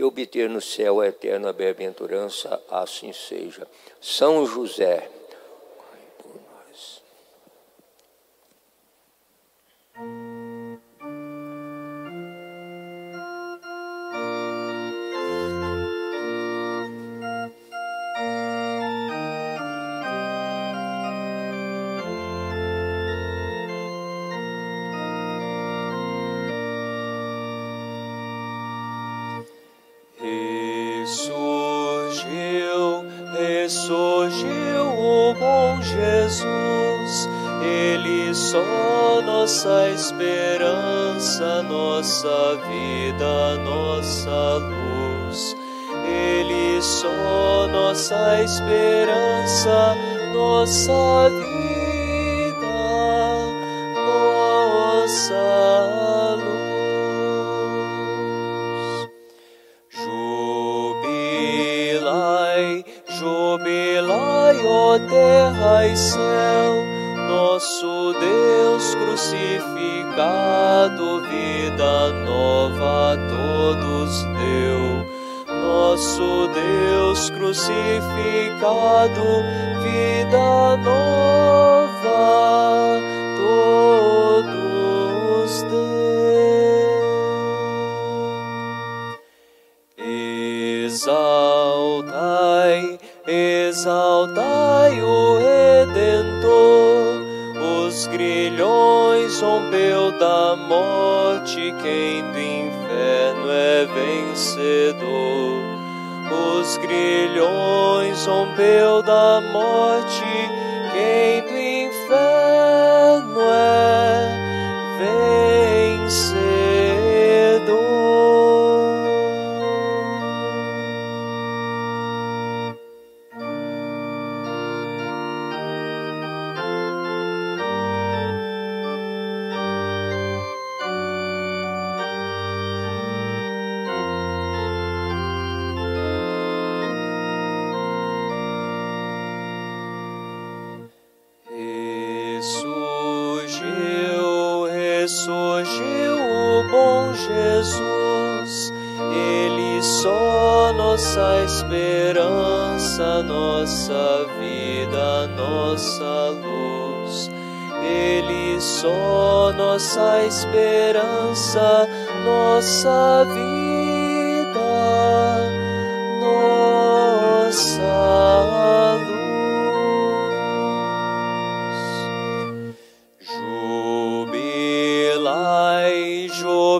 e obter no céu a eterna bem-aventurança, assim seja. São José,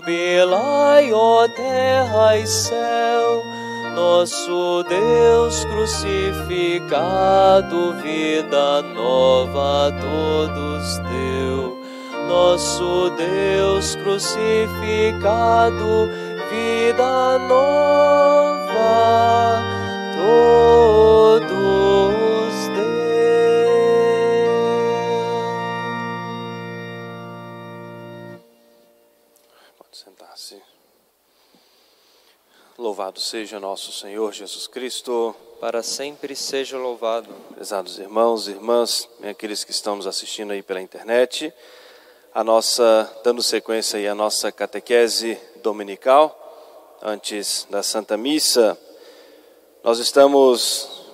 jubilai, ó terra e céu, nosso Deus crucificado, vida nova a todos deu. Nosso Deus crucificado, vida nova, todos Louvado seja nosso Senhor Jesus Cristo. Para sempre seja louvado. Prezados irmãos e irmãs, aqueles que estão nos assistindo aí pela internet, a nossa, dando sequência aí à nossa catequese dominical, antes da Santa Missa, nós estamos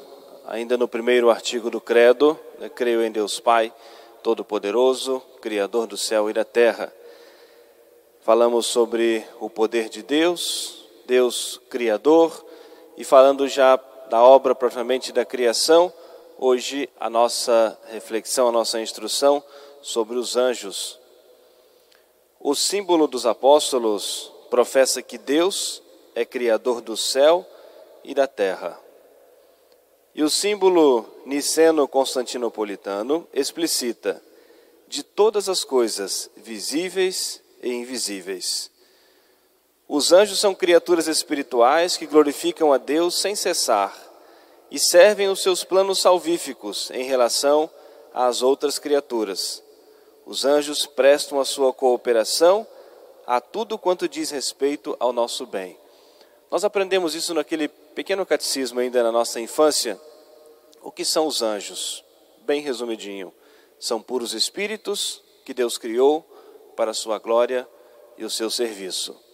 ainda no primeiro artigo do Credo, né? creio em Deus Pai, Todo-Poderoso, Criador do céu e da terra. Falamos sobre o poder de Deus, Deus Criador, e falando já da obra propriamente da criação, hoje a nossa reflexão, a nossa instrução sobre os anjos. O símbolo dos apóstolos professa que Deus é Criador do céu e da terra. E o símbolo niceno-constantinopolitano explicita de todas as coisas visíveis e invisíveis. Os anjos são criaturas espirituais que glorificam a Deus sem cessar e servem os seus planos salvíficos em relação às outras criaturas. Os anjos prestam a sua cooperação a tudo quanto diz respeito ao nosso bem. Nós aprendemos isso naquele pequeno catecismo ainda na nossa infância. O que são os anjos? Bem resumidinho, são puros espíritos que Deus criou para a sua glória e o seu serviço.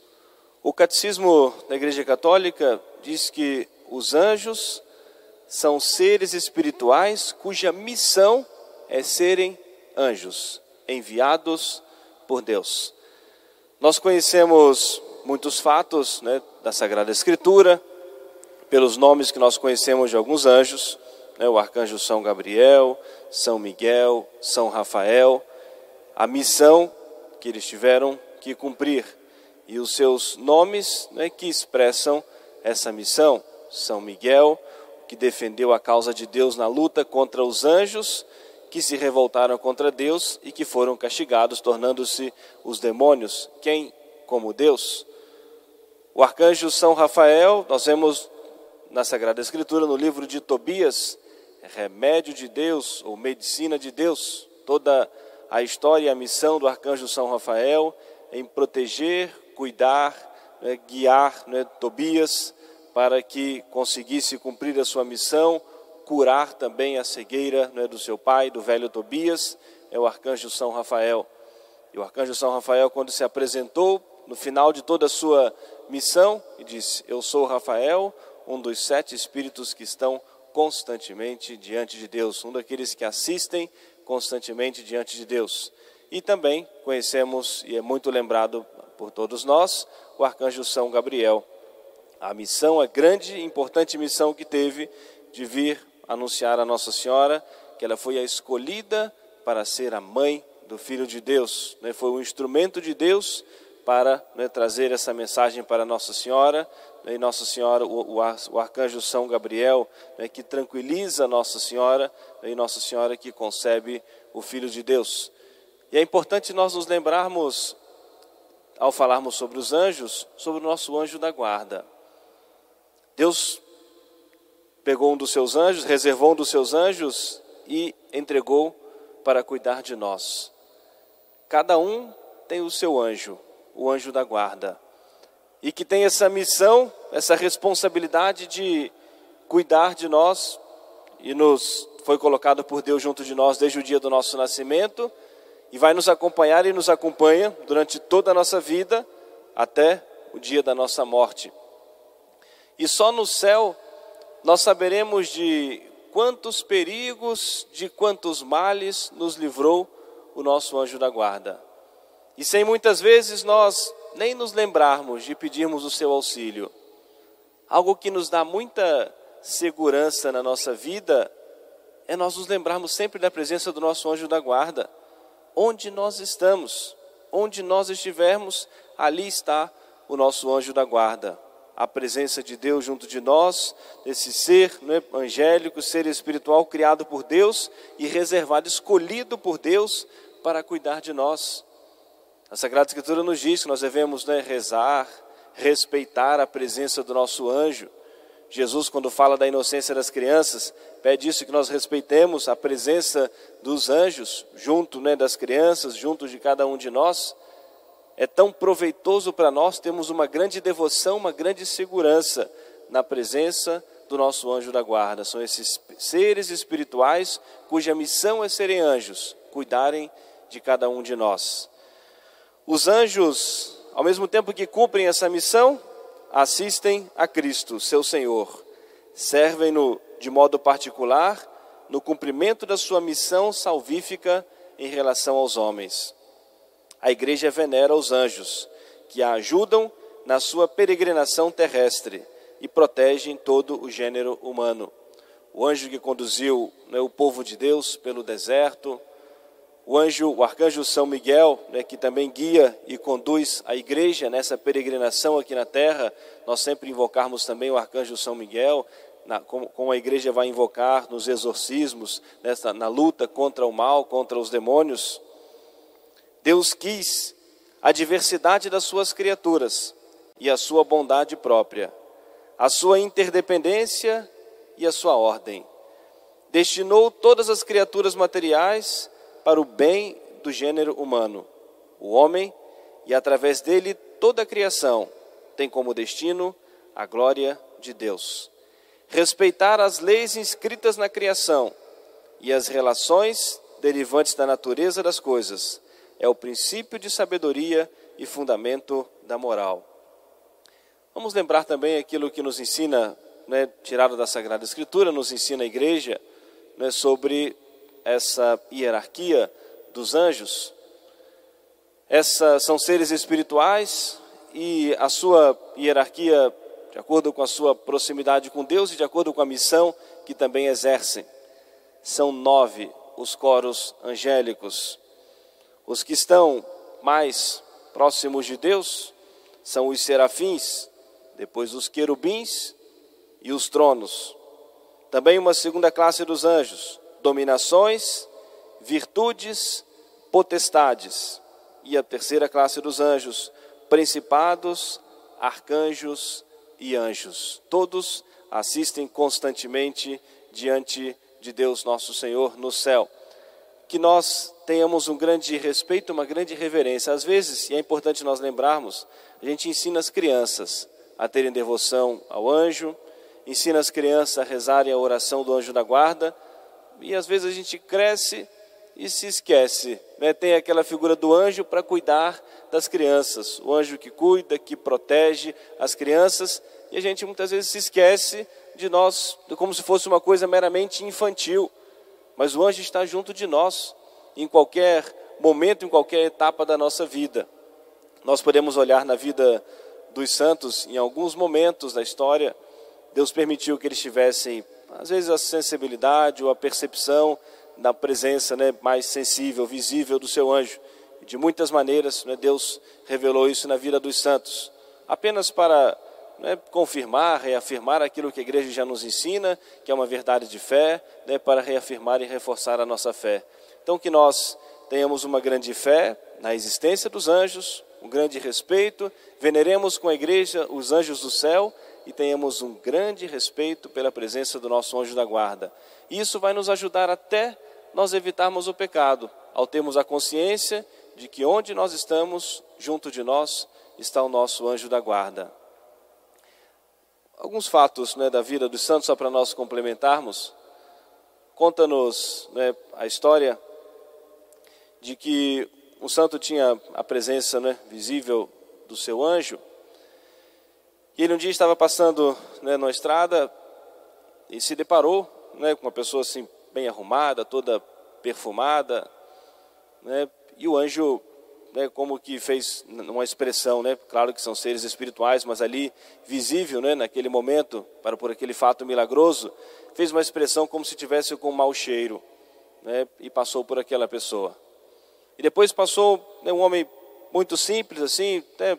O Catecismo da Igreja Católica diz que os anjos são seres espirituais cuja missão é serem anjos, enviados por Deus. Nós conhecemos muitos fatos né, da Sagrada Escritura, pelos nomes que nós conhecemos de alguns anjos, né, o arcanjo São Gabriel, São Miguel, São Rafael, a missão que eles tiveram que cumprir e os seus nomes né, que expressam essa missão. São Miguel, que defendeu a causa de Deus na luta contra os anjos que se revoltaram contra Deus e que foram castigados, tornando-se os demônios. Quem como Deus? O arcanjo São Rafael, nós vemos na Sagrada Escritura, no livro de Tobias, remédio de Deus ou medicina de Deus, toda a história e a missão do arcanjo São Rafael em proteger, cuidar, né, guiar né, Tobias para que conseguisse cumprir a sua missão, curar também a cegueira né, do seu pai, do velho Tobias, é o arcanjo São Rafael. E o arcanjo São Rafael, quando se apresentou no final de toda a sua missão, disse: Eu sou Rafael, um dos sete espíritos que estão constantemente diante de Deus, um daqueles que assistem constantemente diante de Deus. E também conhecemos, e é muito lembrado por todos nós, o arcanjo São Gabriel. A missão, a grande e importante missão que teve de vir anunciar a Nossa Senhora que ela foi a escolhida para ser a mãe do Filho de Deus. Né? Foi um instrumento de Deus para né, trazer essa mensagem para Nossa Senhora. Né? E Nossa Senhora, o, o arcanjo São Gabriel, né, que tranquiliza Nossa Senhora, né? e Nossa Senhora que concebe o Filho de Deus. E é importante nós nos lembrarmos, ao falarmos sobre os anjos, sobre o nosso anjo da guarda. Deus pegou um dos seus anjos, reservou um dos seus anjos e entregou para cuidar de nós. Cada um tem o seu anjo, o anjo da guarda, e que tem essa missão, essa responsabilidade de cuidar de nós e nos foi colocado por Deus junto de nós desde o dia do nosso nascimento e vai nos acompanhar e nos acompanha durante toda a nossa vida até o dia da nossa morte. E só no céu nós saberemos de quantos perigos, de quantos males nos livrou o nosso anjo da guarda. E sem muitas vezes nós nem nos lembrarmos de pedirmos o seu auxílio. Algo que nos dá muita segurança na nossa vida é nós nos lembrarmos sempre da presença do nosso anjo da guarda. Onde nós estamos, onde nós estivermos, ali está o nosso anjo da guarda a presença de Deus junto de nós, esse ser né, angélico, ser espiritual criado por Deus e reservado, escolhido por Deus para cuidar de nós. A Sagrada Escritura nos diz que nós devemos né, rezar, respeitar a presença do nosso anjo. Jesus, quando fala da inocência das crianças, pede isso que nós respeitemos a presença dos anjos junto né, das crianças, junto de cada um de nós é tão proveitoso para nós, temos uma grande devoção, uma grande segurança na presença do nosso anjo da guarda. São esses seres espirituais cuja missão é serem anjos, cuidarem de cada um de nós. Os anjos, ao mesmo tempo que cumprem essa missão, assistem a Cristo, seu Senhor. Servem-no de modo particular no cumprimento da sua missão salvífica em relação aos homens a igreja venera os anjos, que a ajudam na sua peregrinação terrestre e protegem todo o gênero humano. O anjo que conduziu né, o povo de Deus pelo deserto, o anjo, o arcanjo São Miguel, né, que também guia e conduz a igreja nessa peregrinação aqui na terra, nós sempre invocarmos também o arcanjo São Miguel, na, como, como, a igreja vai invocar nos exorcismos, nessa, na luta contra o mal, contra os demônios. Deus quis a diversidade das suas criaturas e a sua bondade própria, a sua interdependência e a sua ordem. Destinou todas as criaturas materiais para o bem do gênero humano. O homem, e através dele toda a criação, tem como destino a glória de Deus. Respeitar as leis inscritas na criação e as relações derivantes da natureza das coisas é o princípio de sabedoria e fundamento da moral. Vamos lembrar também aquilo que nos ensina, né, tirado da Sagrada Escritura, nos ensina a igreja né, sobre essa hierarquia dos anjos. Essas são seres espirituais e a sua hierarquia, de acordo com a sua proximidade com Deus e de acordo com a missão que também exercem. São nove os coros angélicos. Os que estão mais próximos de Deus são os serafins, depois os querubins e os tronos. Também uma segunda classe dos anjos, dominações, virtudes, potestades. E a terceira classe dos anjos, principados, arcanjos e anjos. Todos assistem constantemente diante de Deus nosso Senhor no céu. Que nós tenhamos um grande respeito, uma grande reverência. Às vezes, e é importante nós lembrarmos, a gente ensina as crianças a terem devoção ao anjo, ensina as crianças a rezarem a oração do anjo da guarda, e às vezes a gente cresce e se esquece. Né? Tem aquela figura do anjo para cuidar das crianças, o anjo que cuida, que protege as crianças, e a gente muitas vezes se esquece de nós, como se fosse uma coisa meramente infantil. Mas o anjo está junto de nós, em qualquer momento, em qualquer etapa da nossa vida. Nós podemos olhar na vida dos santos, em alguns momentos da história, Deus permitiu que eles tivessem, às vezes, a sensibilidade ou a percepção da presença né, mais sensível, visível do seu anjo. De muitas maneiras, né, Deus revelou isso na vida dos santos, apenas para né, confirmar, reafirmar aquilo que a igreja já nos ensina, que é uma verdade de fé, né, para reafirmar e reforçar a nossa fé. Então, que nós tenhamos uma grande fé na existência dos anjos, um grande respeito, veneremos com a igreja os anjos do céu e tenhamos um grande respeito pela presença do nosso anjo da guarda. Isso vai nos ajudar até nós evitarmos o pecado, ao termos a consciência de que onde nós estamos, junto de nós, está o nosso anjo da guarda. Alguns fatos né, da vida dos santos, só para nós complementarmos. Conta-nos né, a história de que um santo tinha a presença né, visível do seu anjo. E ele um dia estava passando né, na estrada e se deparou né, com uma pessoa assim bem arrumada, toda perfumada, né, e o anjo né, como que fez uma expressão, né, claro que são seres espirituais, mas ali visível, né, naquele momento, para por aquele fato milagroso, fez uma expressão como se tivesse com um mau cheiro, né, e passou por aquela pessoa. E depois passou né, um homem muito simples, assim, até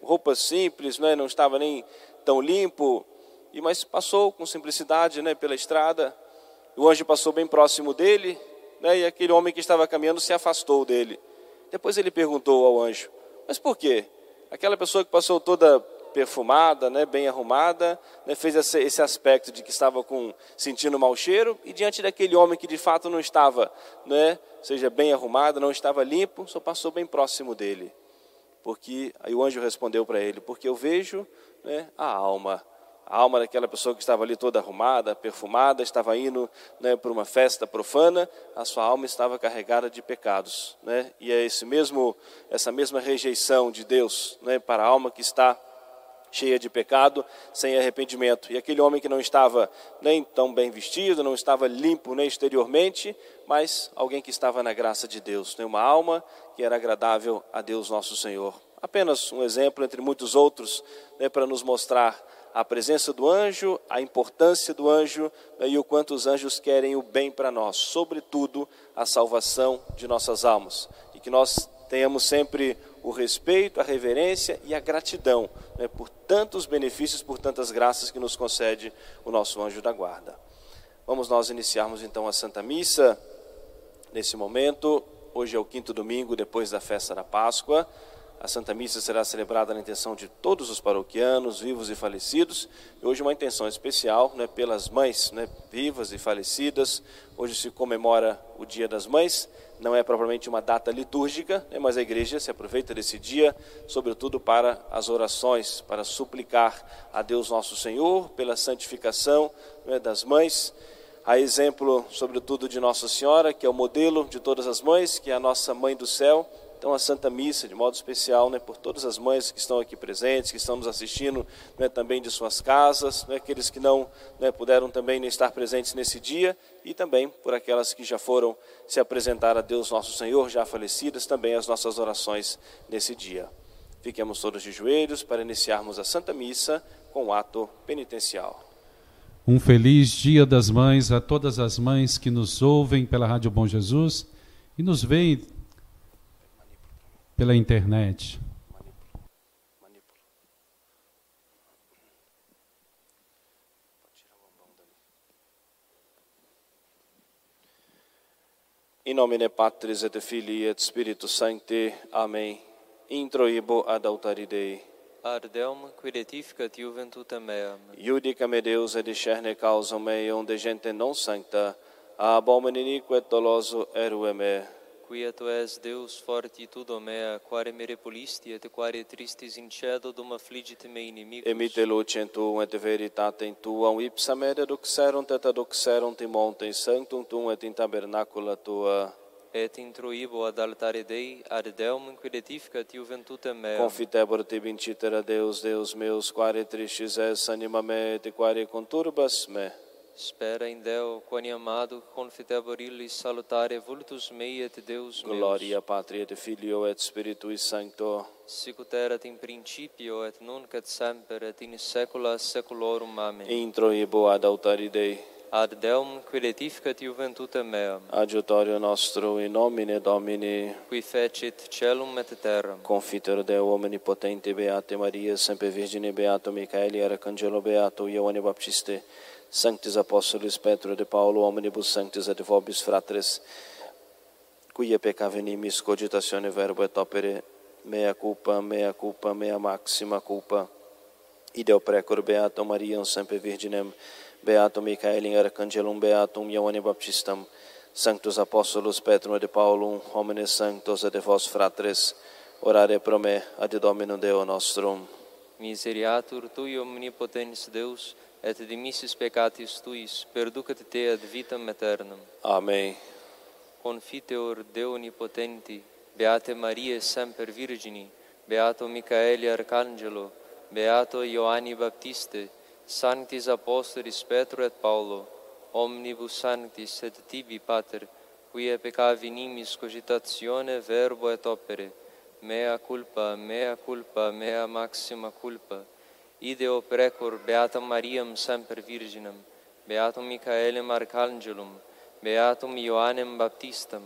roupas simples, né, não estava nem tão limpo, e mas passou com simplicidade, né, pela estrada. O anjo passou bem próximo dele, né, e aquele homem que estava caminhando se afastou dele. Depois ele perguntou ao anjo: Mas por quê? Aquela pessoa que passou toda perfumada, né, bem arrumada, né, fez esse, aspecto de que estava com sentindo mau cheiro e diante daquele homem que de fato não estava, né, seja bem arrumado, não estava limpo, só passou bem próximo dele, porque aí o anjo respondeu para ele, porque eu vejo, né, a alma a alma daquela pessoa que estava ali toda arrumada, perfumada, estava indo né, para uma festa profana, a sua alma estava carregada de pecados. Né? E é esse mesmo, essa mesma rejeição de Deus né, para a alma que está cheia de pecado, sem arrependimento. E aquele homem que não estava nem tão bem vestido, não estava limpo nem exteriormente, mas alguém que estava na graça de Deus, né? uma alma que era agradável a Deus nosso Senhor. Apenas um exemplo entre muitos outros, né, para nos mostrar a presença do anjo, a importância do anjo né, e o quanto os anjos querem o bem para nós, sobretudo a salvação de nossas almas. E que nós tenhamos sempre o respeito, a reverência e a gratidão né, por tantos benefícios, por tantas graças que nos concede o nosso anjo da guarda. Vamos nós iniciarmos então a Santa Missa nesse momento. Hoje é o quinto domingo depois da festa da Páscoa. A Santa Missa será celebrada na intenção de todos os paroquianos, vivos e falecidos. E hoje uma intenção especial né, pelas mães né, vivas e falecidas. Hoje se comemora o Dia das Mães. Não é propriamente uma data litúrgica, né, mas a igreja se aproveita desse dia, sobretudo para as orações, para suplicar a Deus nosso Senhor pela santificação né, das mães. A exemplo, sobretudo, de Nossa Senhora, que é o modelo de todas as mães, que é a nossa mãe do céu então a Santa Missa, de modo especial, né, por todas as mães que estão aqui presentes, que estão nos assistindo né, também de suas casas, né, aqueles que não né, puderam também estar presentes nesse dia, e também por aquelas que já foram se apresentar a Deus nosso Senhor, já falecidas, também as nossas orações nesse dia. Fiquemos todos de joelhos para iniciarmos a Santa Missa com o ato penitencial. Um feliz Dia das Mães a todas as mães que nos ouvem pela Rádio Bom Jesus e nos veem pela internet. In nomine Patris et Filii et Spiritus Sancti. Amen. Introibo ad altari Dei. Ardeum quiretificat juventutem meam. Iudica me Deus et discerne causam meum de gente non sancta, ab homine iniquo et doloso erue me. Quia tu es Deus fortitudo mea, quare me repulisti et quare tristis in cedo dum affligit me inimicus. Emite lucem tuum et veritatem tuam, ipsa media duxerunt et aduxerunt in montem sanctum tuum et in tabernacula tua. Et intruibo ad altare Dei, ardeum quiretificat juventutem meam. Confitebor tibi incitera Deus, Deus meus, quare tristis es anima me, et quare conturbas me. Spera in Deo, quani amado, illis salutare vultus mei et Deus meus. Gloria Patri et Filio et Spiritui Sancto. Sicut erat in principio et nunc et semper et in saecula saeculorum. Amen. Introibo ad altari Dei. Ad Deum quiretificat juventutem meam, Adjutorio nostro in nomine Domini. qui fecit celum et terram. Confiteor Deo omnipotente Beate Maria, sempre Virgine Beato Michaeli, Arcangelo Beato, Ioane Baptiste, Sanctis Apostolis Petro et Paulo, omnibus sanctis et vobis fratres, quia peccavi nimis cogitatione verbo et opere, mea culpa, mea culpa, mea maxima culpa. Ideo precor Beato Mariam, sempre Virginem, Beato Michaelim, Arcangelum Beatum, Ioane Baptistam, Sanctus Apostolos Petrum et Paulum, homines sanctos et vos fratres, orare pro me ad Dominum Deo nostrum. Miseriatur tui omnipotens Deus, et dimissis peccatis tuis, perducat te ad vitam aeternam. Amen. Confiteor Deo Omnipotenti, Beate Maria Semper Virgini, Beato Michaeli Arcangelo, Beato Ioanni Baptiste, Sanctis Apostolis Petro et Paulo, omnibus sanctis et tibi, Pater, quia peccavi nimis cogitatione verbo et opere, mea culpa, mea culpa, mea maxima culpa, ideo precor beatam Mariam semper virginem, beatum Michaelem arcangelum, beatum Ioannem baptistam,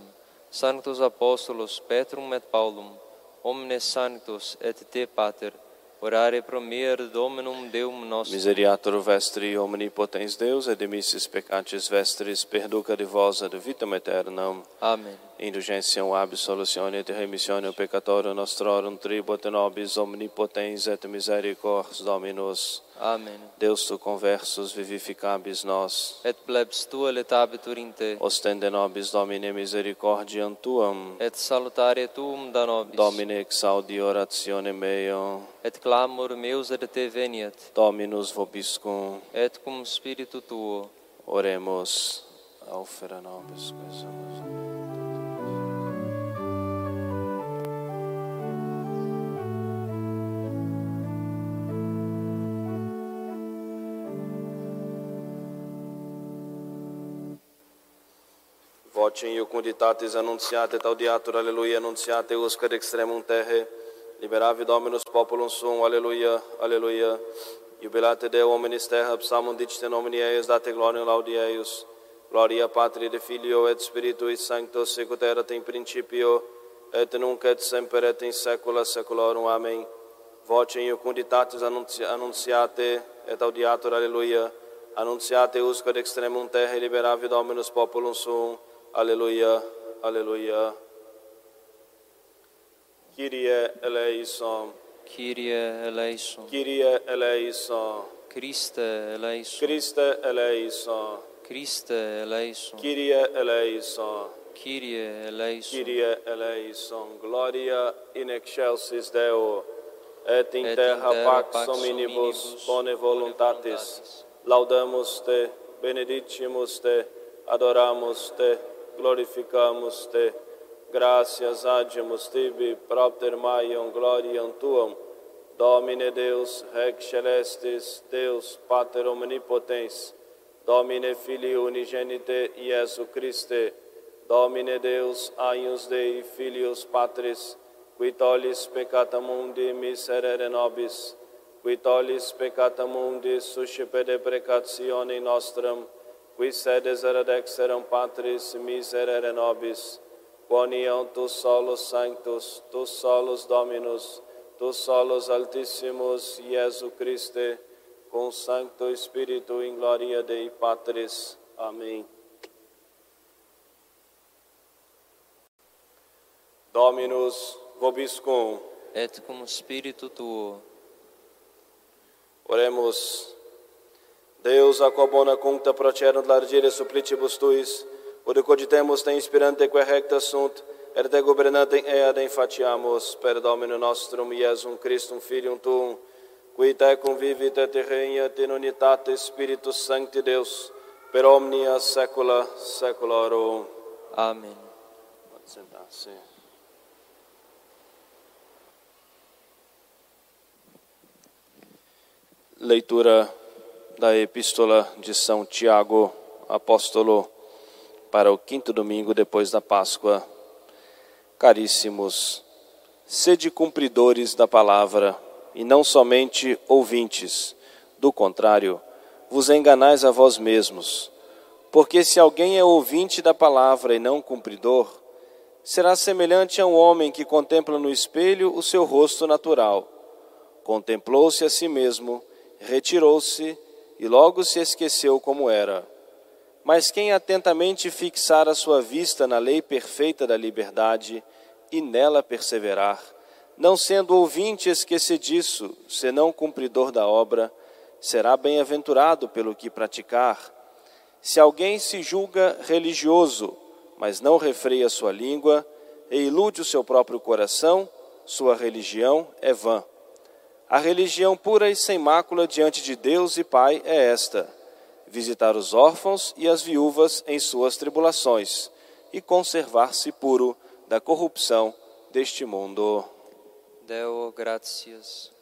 sanctos apostolos Petrum et Paulum, omnes sanctos et te pater orare pro ad Dominum Deum nostrum. Miseriatur vestri omnipotens Deus, et demissis peccatis vestris, perduca de vos ad vitam aeternam. Amen. Indulgentiam absolutione et remissione peccatorum nostrorum tribut nobis omnipotens et misericors Dominus. Amen. Deus tu conversus vivificabis nos. Et plebs tua letabitur in te, Ostende nobis Domine misericordiam tuam. et salutare tuum da nobis, Domine exaudi oratione meum. et clamor meus ad te veniet, Dominus vobiscum. et cum spiritu tuo, Oremos. Aufera nobis quesamus. Vocem iucunditatis annunciate taudiatur, alleluia, annunciate uscat extremum terre, liberavi Dominus populum sum, alleluia, alleluia. Jubilate Deo hominis terra, psalmum dicite nomini eius, date gloriam laudi eius. Gloria Patri de Filio et Spiritui Sancto, sicut erat in principio, et nunc et semper et in saecula saeculorum. Amen. Vocem iucunditatis annunci- annunciate et audiatur, alleluia. Annunciate usque ad extremum terra, liberavi Dominus populum sum. Alleluia, alleluia. Kyrie eleison, Kyrie eleison, Kyrie eleison, Christe eleison, Christe eleison, Christe eleison, Kyrie eleison, Kyrie eleison, Kyrie eleison. Gloria in excelsis Deo, et in terra pax hominibus hominibus bone voluntatis. Laudamus te, benedicimus te, adoramus te, glorificamus te, Gracias agimus tibi, propter maium gloriam tuam, Domine Deus, Rex Celestis, Deus, Pater Omnipotens, Domine Filii Unigenite, Iesu Christe, Domine Deus, Aius Dei, Filius Patris, qui tollis peccata mundi miserere nobis, qui tollis peccata mundi suscipede precatione nostrum, qui sedes eradexerum Patris miserere nobis, quoniam tu solus sanctus, tu solus Dominus, tu solus altissimus, Iesu Christe, com Santo Espírito em glória Dei Patris. Amém. Dominus vobiscum. Et cum spiritu tuo. Oremos. Deus, a bona cuncta procerum largire supplitibus tuis, ode cogitemus te inspirante que recta sunt, er te gobernantem eadem fatiamus, per Domino nostrum Iesum Christum Filium Tuum, qui te convivit et regna in unitate Spiritus Sancti Deus, per omnia saecula saeculorum. Amen. Pode sentar-se. Leitura da Epístola de São Tiago, apóstolo, para o quinto domingo depois da Páscoa. Caríssimos, sede cumpridores da palavra e não somente ouvintes, do contrário, vos enganais a vós mesmos. Porque se alguém é ouvinte da palavra e não cumpridor, será semelhante a um homem que contempla no espelho o seu rosto natural. Contemplou-se a si mesmo, retirou-se e logo se esqueceu como era. Mas quem atentamente fixar a sua vista na lei perfeita da liberdade e nela perseverar, não sendo ouvinte esquecediço, senão cumpridor da obra, será bem-aventurado pelo que praticar. Se alguém se julga religioso, mas não refreia sua língua e ilude o seu próprio coração, sua religião é vã. A religião pura e sem mácula diante de Deus e Pai é esta: visitar os órfãos e as viúvas em suas tribulações e conservar-se puro da corrupção deste mundo. Deo gratias.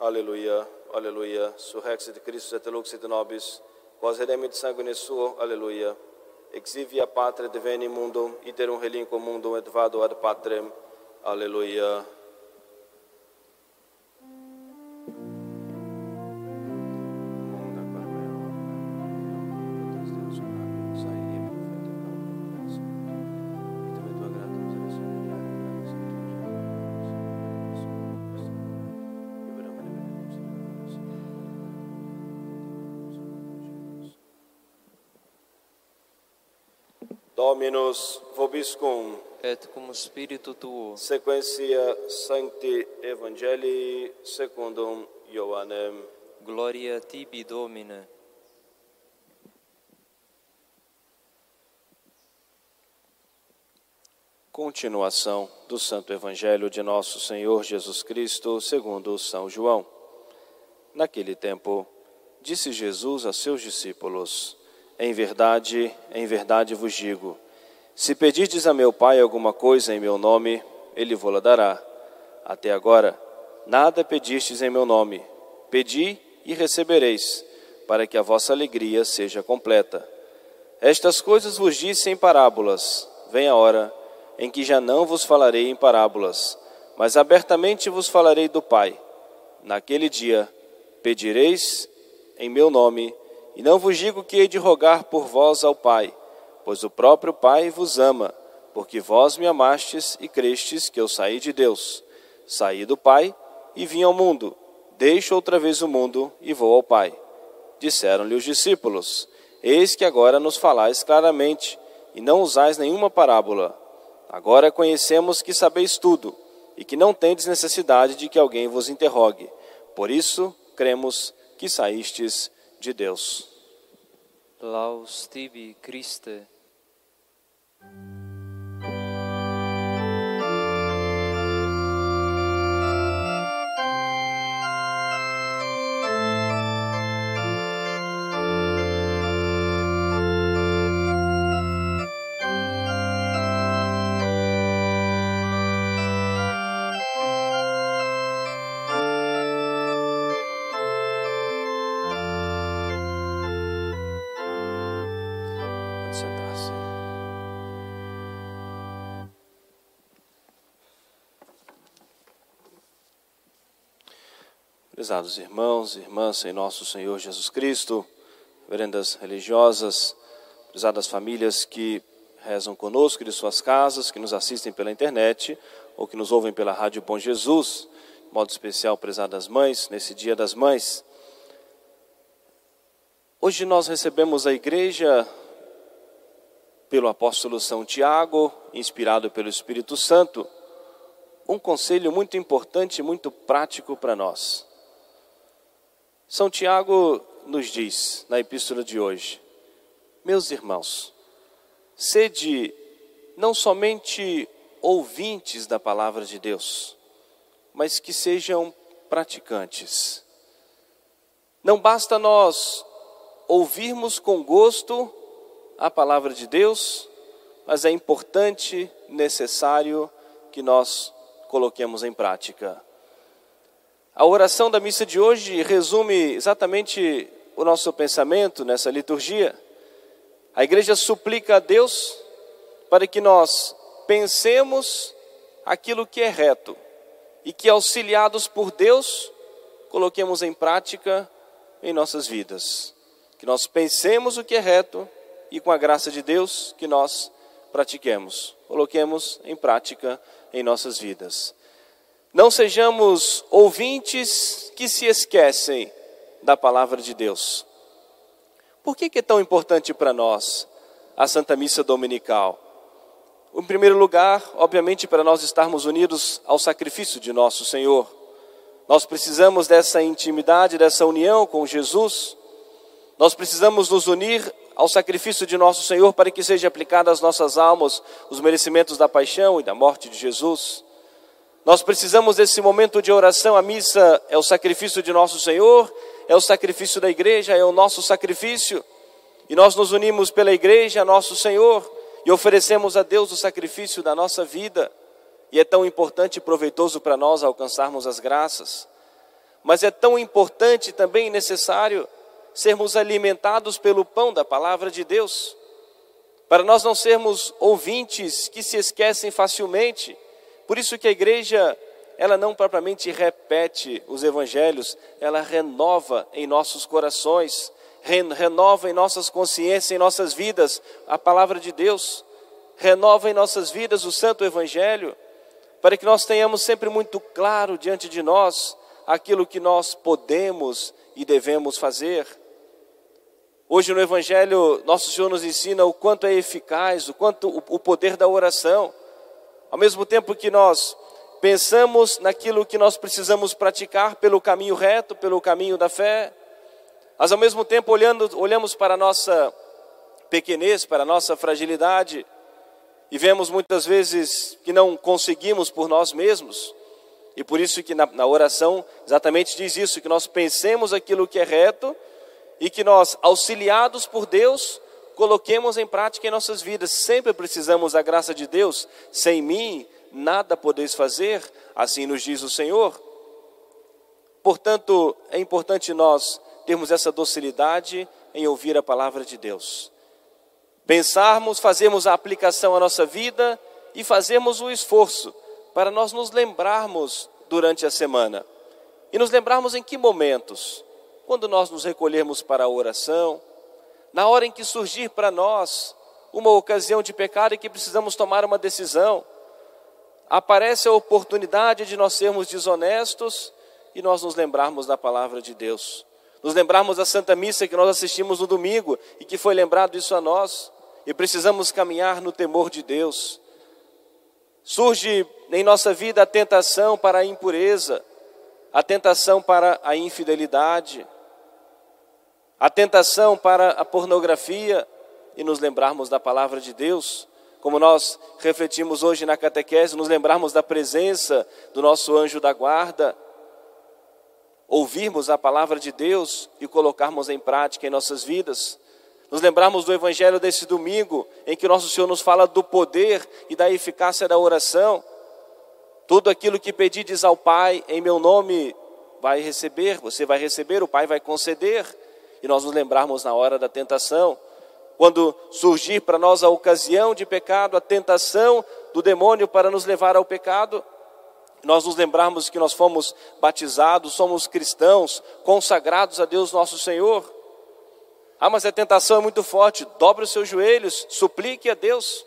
Aleluia, aleluia. Surrexit Christus et luxit nobis, quas redemit sanguine suo, aleluia. Exivia patre deveni mundum, iterum relinquo mundum et vado ad patrem, aleluia. Dominus vobiscum. Et cum spiritu tuo. Sequentia Sancti Evangelii secundum Ioannem. Gloria tibi, Domine. Continuação do Santo Evangelho de Nosso Senhor Jesus Cristo, segundo São João. Naquele tempo, disse Jesus a seus discípulos: Em verdade, em verdade vos digo, se pedirdes a meu Pai alguma coisa em meu nome, ele vô-la dará. Até agora, nada pedistes em meu nome. Pedi e recebereis, para que a vossa alegria seja completa. Estas coisas vos disse em parábolas. Vem a hora em que já não vos falarei em parábolas, mas abertamente vos falarei do Pai. Naquele dia pedireis em meu nome, e não vos digo que hei de rogar por vós ao Pai, pois o próprio Pai vos ama, porque vós me amastes e crestes que eu saí de Deus. Saí do Pai e vim ao mundo. Deixo outra vez o mundo e vou ao Pai. Disseram-lhe os discípulos: Eis que agora nos falais claramente, e não usais nenhuma parábola. Agora conhecemos que sabeis tudo, e que não tendes necessidade de que alguém vos interrogue. Por isso, cremos que saístes de Deus. Laus tibi, Christe. Prezados irmãos e irmãs em nosso Senhor Jesus Cristo, verendas religiosas, prezadas famílias que rezam conosco de suas casas, que nos assistem pela internet ou que nos ouvem pela Rádio Bom Jesus, de modo especial, prezadas mães, nesse Dia das Mães. Hoje nós recebemos a igreja pelo apóstolo São Tiago, inspirado pelo Espírito Santo, um conselho muito importante e muito prático para nós. São Tiago nos diz na epístola de hoje: Meus irmãos, sede não somente ouvintes da palavra de Deus, mas que sejam praticantes. Não basta nós ouvirmos com gosto a palavra de Deus, mas é importante, necessário que nós coloquemos em prática. A oração da missa de hoje resume exatamente o nosso pensamento nessa liturgia. A igreja suplica a Deus para que nós pensemos aquilo que é reto e que, auxiliados por Deus, coloquemos em prática em nossas vidas. Que nós pensemos o que é reto e, com a graça de Deus, que nós pratiquemos, coloquemos em prática em nossas vidas. Não sejamos ouvintes que se esquecem da palavra de Deus. Por que, é tão importante para nós a Santa Missa Dominical? Em primeiro lugar, obviamente, para nós estarmos unidos ao sacrifício de nosso Senhor. Nós precisamos dessa intimidade, dessa união com Jesus. Nós precisamos nos unir ao sacrifício de nosso Senhor para que seja aplicado às nossas almas os merecimentos da paixão e da morte de Jesus. Nós precisamos desse momento de oração. A missa é o sacrifício de nosso Senhor, é o sacrifício da igreja, é o nosso sacrifício. E nós nos unimos pela igreja, nosso Senhor, e oferecemos a Deus o sacrifício da nossa vida. E é tão importante e proveitoso para nós alcançarmos as graças. Mas é tão importante também e necessário sermos alimentados pelo pão da palavra de Deus. Para nós não sermos ouvintes que se esquecem facilmente por isso que a igreja, ela não propriamente repete os evangelhos, ela renova em nossos corações, renova em nossas consciências, em nossas vidas a palavra de Deus, renova em nossas vidas o santo evangelho, para que nós tenhamos sempre muito claro diante de nós aquilo que nós podemos e devemos fazer. Hoje no Evangelho, nosso Senhor nos ensina o quanto é eficaz, o quanto o poder da oração. Ao mesmo tempo que nós pensamos naquilo que nós precisamos praticar pelo caminho reto, pelo caminho da fé, mas ao mesmo tempo olhando, olhamos para a nossa pequenez, para a nossa fragilidade, e vemos muitas vezes que não conseguimos por nós mesmos, e por isso que na, na oração exatamente diz isso, que nós pensemos aquilo que é reto, e que nós, auxiliados por Deus, coloquemos em prática em nossas vidas. Sempre precisamos da graça de Deus. Sem mim, nada podeis fazer, assim nos diz o Senhor. Portanto, é importante nós termos essa docilidade em ouvir a palavra de Deus. Pensarmos, fazermos a aplicação à nossa vida e fazermos o esforço para nós nos lembrarmos durante a semana. E nos lembrarmos em que momentos? Quando nós nos recolhermos para a oração, na hora em que surgir para nós uma ocasião de pecado e que precisamos tomar uma decisão, aparece a oportunidade de nós sermos desonestos e nós nos lembrarmos da palavra de Deus. Nos lembrarmos da Santa Missa que nós assistimos no domingo e que foi lembrado isso a nós. E precisamos caminhar no temor de Deus. Surge em nossa vida a tentação para a impureza, a tentação para a infidelidade, a tentação para a pornografia e nos lembrarmos da palavra de Deus, como nós refletimos hoje na catequese, nos lembrarmos da presença do nosso anjo da guarda, ouvirmos a palavra de Deus e colocarmos em prática em nossas vidas. Nos lembrarmos do evangelho desse domingo, em que nosso Senhor nos fala do poder e da eficácia da oração. Tudo aquilo que pedides ao Pai em meu nome vai receber, você vai receber, o Pai vai conceder e nós nos lembrarmos na hora da tentação, quando surgir para nós a ocasião de pecado, a tentação do demônio para nos levar ao pecado, nós nos lembrarmos que nós fomos batizados, somos cristãos, consagrados a Deus nosso Senhor. Ah, mas a tentação é muito forte. Dobre os seus joelhos, suplique a Deus.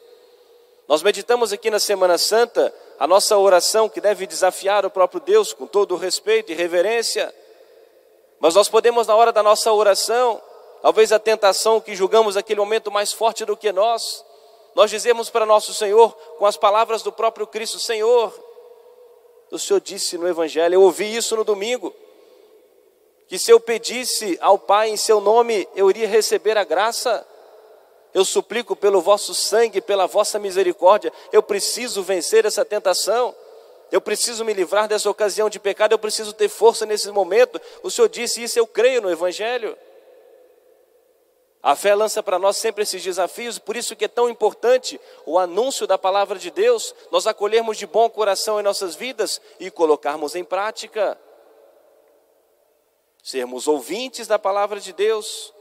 Nós meditamos aqui na Semana Santa a nossa oração que deve desafiar o próprio Deus com todo o respeito e reverência. Mas nós podemos, na hora da nossa oração, talvez a tentação que julgamos aquele momento mais forte do que nós, nós dizemos para nosso Senhor, com as palavras do próprio Cristo: Senhor, o Senhor disse no Evangelho, eu ouvi isso no domingo, que se eu pedisse ao Pai em seu nome, eu iria receber a graça. Eu suplico pelo vosso sangue, pela vossa misericórdia, eu preciso vencer essa tentação. Eu preciso me livrar dessa ocasião de pecado, eu preciso ter força nesse momento. O Senhor disse isso, eu creio no Evangelho. A fé lança para nós sempre esses desafios, por isso que é tão importante o anúncio da palavra de Deus, nós acolhermos de bom coração em nossas vidas e colocarmos em prática. Sermos ouvintes da palavra de Deus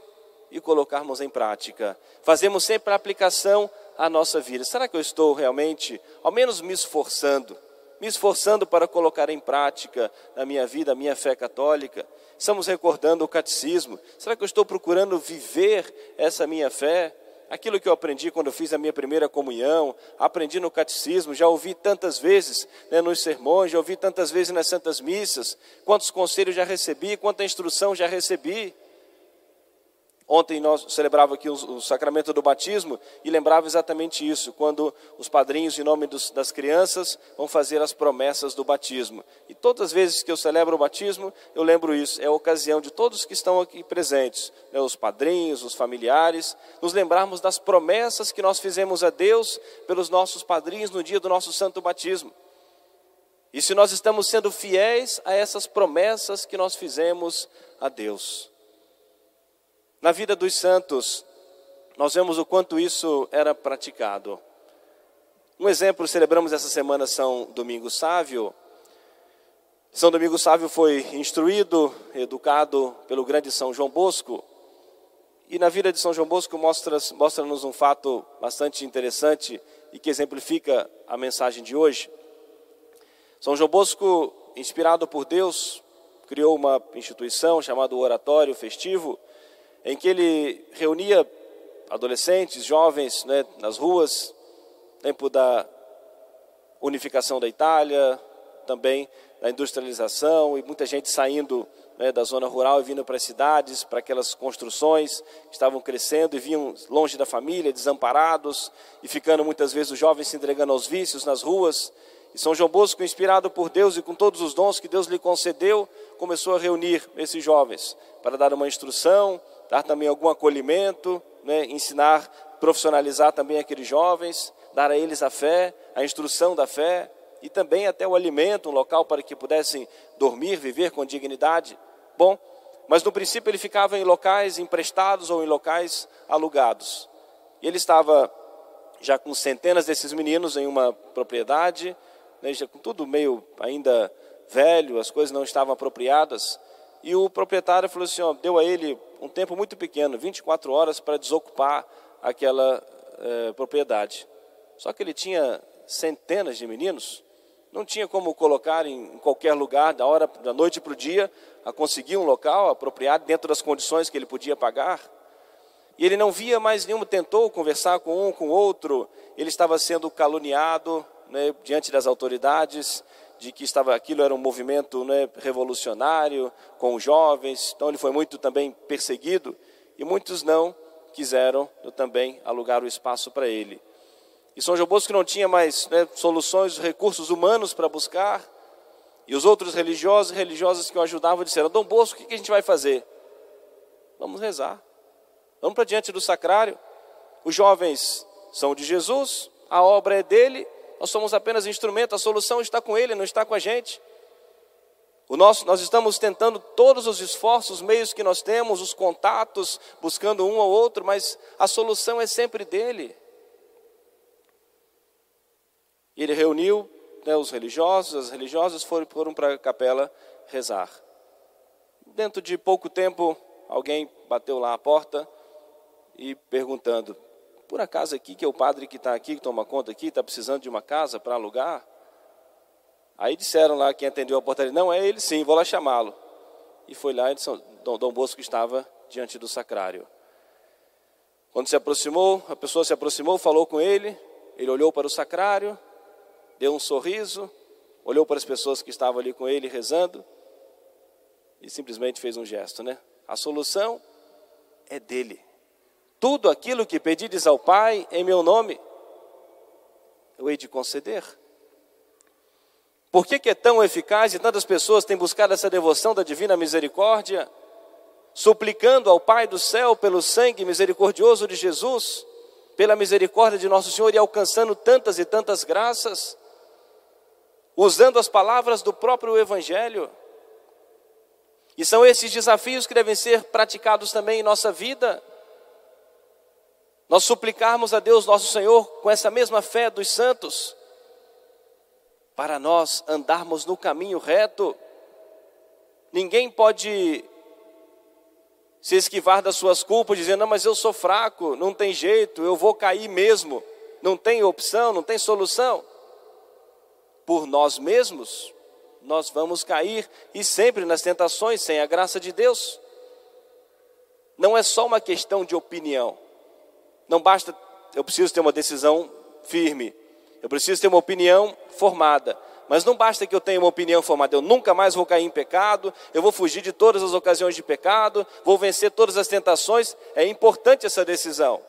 e colocarmos em prática. Fazemos sempre a aplicação à nossa vida. Será que eu estou realmente, ao menos me esforçando, me esforçando para colocar em prática na minha vida a minha fé católica? Estamos recordando o catecismo. Será que eu estou procurando viver essa minha fé? Aquilo que eu aprendi quando fiz a minha primeira comunhão, aprendi no catecismo, já ouvi tantas vezes né, nos sermões, já ouvi tantas vezes nas santas missas, quantos conselhos já recebi, quanta instrução já recebi. Ontem nós celebrava aqui o, sacramento do batismo e lembrava exatamente isso, quando os padrinhos, em nome dos, das crianças, vão fazer as promessas do batismo. E todas as vezes que eu celebro o batismo, eu lembro isso. É a ocasião de todos que estão aqui presentes, né, os padrinhos, os familiares, nos lembrarmos das promessas que nós fizemos a Deus pelos nossos padrinhos no dia do nosso santo batismo. E se nós estamos sendo fiéis a essas promessas que nós fizemos a Deus. Na vida dos santos, nós vemos o quanto isso era praticado. Um exemplo, celebramos essa semana São Domingos Sávio. São Domingos Sávio foi instruído, educado pelo grande São João Bosco. E na vida de São João Bosco mostra-nos mostra um fato bastante interessante e que exemplifica a mensagem de hoje. São João Bosco, inspirado por Deus, criou uma instituição chamada Oratório Festivo, em que ele reunia adolescentes, jovens né, nas ruas, tempo da unificação da Itália, também da industrialização e muita gente saindo né, da zona rural e vindo para as cidades, para aquelas construções que estavam crescendo e vinham longe da família, desamparados e ficando muitas vezes os jovens se entregando aos vícios nas ruas. E São João Bosco, inspirado por Deus e com todos os dons que Deus lhe concedeu, começou a reunir esses jovens para dar uma instrução, dar também algum acolhimento, né, ensinar, profissionalizar também aqueles jovens, dar a eles a fé, a instrução da fé e também até o alimento, um local para que pudessem dormir, viver com dignidade. Bom, mas no princípio ele ficava em locais emprestados ou em locais alugados. E ele estava já com centenas desses meninos em uma propriedade, né, já com tudo meio ainda velho, as coisas não estavam apropriadas. E o proprietário falou assim: ó, deu a ele um tempo muito pequeno, 24 horas, para desocupar aquela eh, propriedade. Só que ele tinha centenas de meninos, não tinha como colocar em, qualquer lugar, da hora da noite para o dia, a conseguir um local apropriado dentro das condições que ele podia pagar. E ele não via mais nenhum, tentou conversar com um, com outro, ele estava sendo caluniado né, diante das autoridades, de que estava aquilo era um movimento né, revolucionário com os jovens, então ele foi muito também perseguido e muitos não quiseram também alugar o espaço para ele. E São João Bosco não tinha mais né, soluções, recursos humanos para buscar, e os outros religiosos e religiosas que o ajudavam disseram: Dom Bosco, o que a gente vai fazer? Vamos rezar, vamos para diante do sacrário. Os jovens são de Jesus, a obra é dele, nós somos apenas instrumento, a solução está com Ele, não está com a gente. O nosso, nós estamos tentando todos os esforços, os meios que nós temos, os contatos, buscando um ao outro, mas a solução é sempre dele. E ele reuniu né, os religiosos, as religiosas foram, foram para a capela rezar. Dentro de pouco tempo, alguém bateu lá a porta e perguntando: por acaso aqui, que é o padre que está aqui, que toma conta aqui, está precisando de uma casa para alugar? Aí disseram lá quem atendeu a portaria, não é ele sim, vou lá chamá-lo. E foi lá disse, Dom, Dom Bosco estava diante do sacrário. Quando se aproximou, a pessoa se aproximou, falou com ele, ele olhou para o sacrário, deu um sorriso, olhou para as pessoas que estavam ali com ele rezando e simplesmente fez um gesto, né? A solução é dele. Tudo aquilo que pedires ao Pai em meu nome, eu hei de conceder. Por que, que é tão eficaz e tantas pessoas têm buscado essa devoção da divina misericórdia? suplicando ao Pai do céu pelo sangue misericordioso de Jesus, pela misericórdia de nosso Senhor e alcançando tantas e tantas graças, usando as palavras do próprio Evangelho. E são esses desafios que devem ser praticados também em nossa vida. Nós suplicarmos a Deus nosso Senhor com essa mesma fé dos santos, para nós andarmos no caminho reto. Ninguém pode se esquivar das suas culpas, dizendo: Não, mas eu sou fraco, não tem jeito, eu vou cair mesmo, não tem opção, não tem solução. Por nós mesmos, nós vamos cair e sempre nas tentações, sem a graça de Deus. Não é só uma questão de opinião, não basta, eu preciso ter uma decisão firme, eu preciso ter uma opinião formada, mas não basta que eu tenha uma opinião formada, eu nunca mais vou cair em pecado, eu vou fugir de todas as ocasiões de pecado, vou vencer todas as tentações. É importante essa decisão.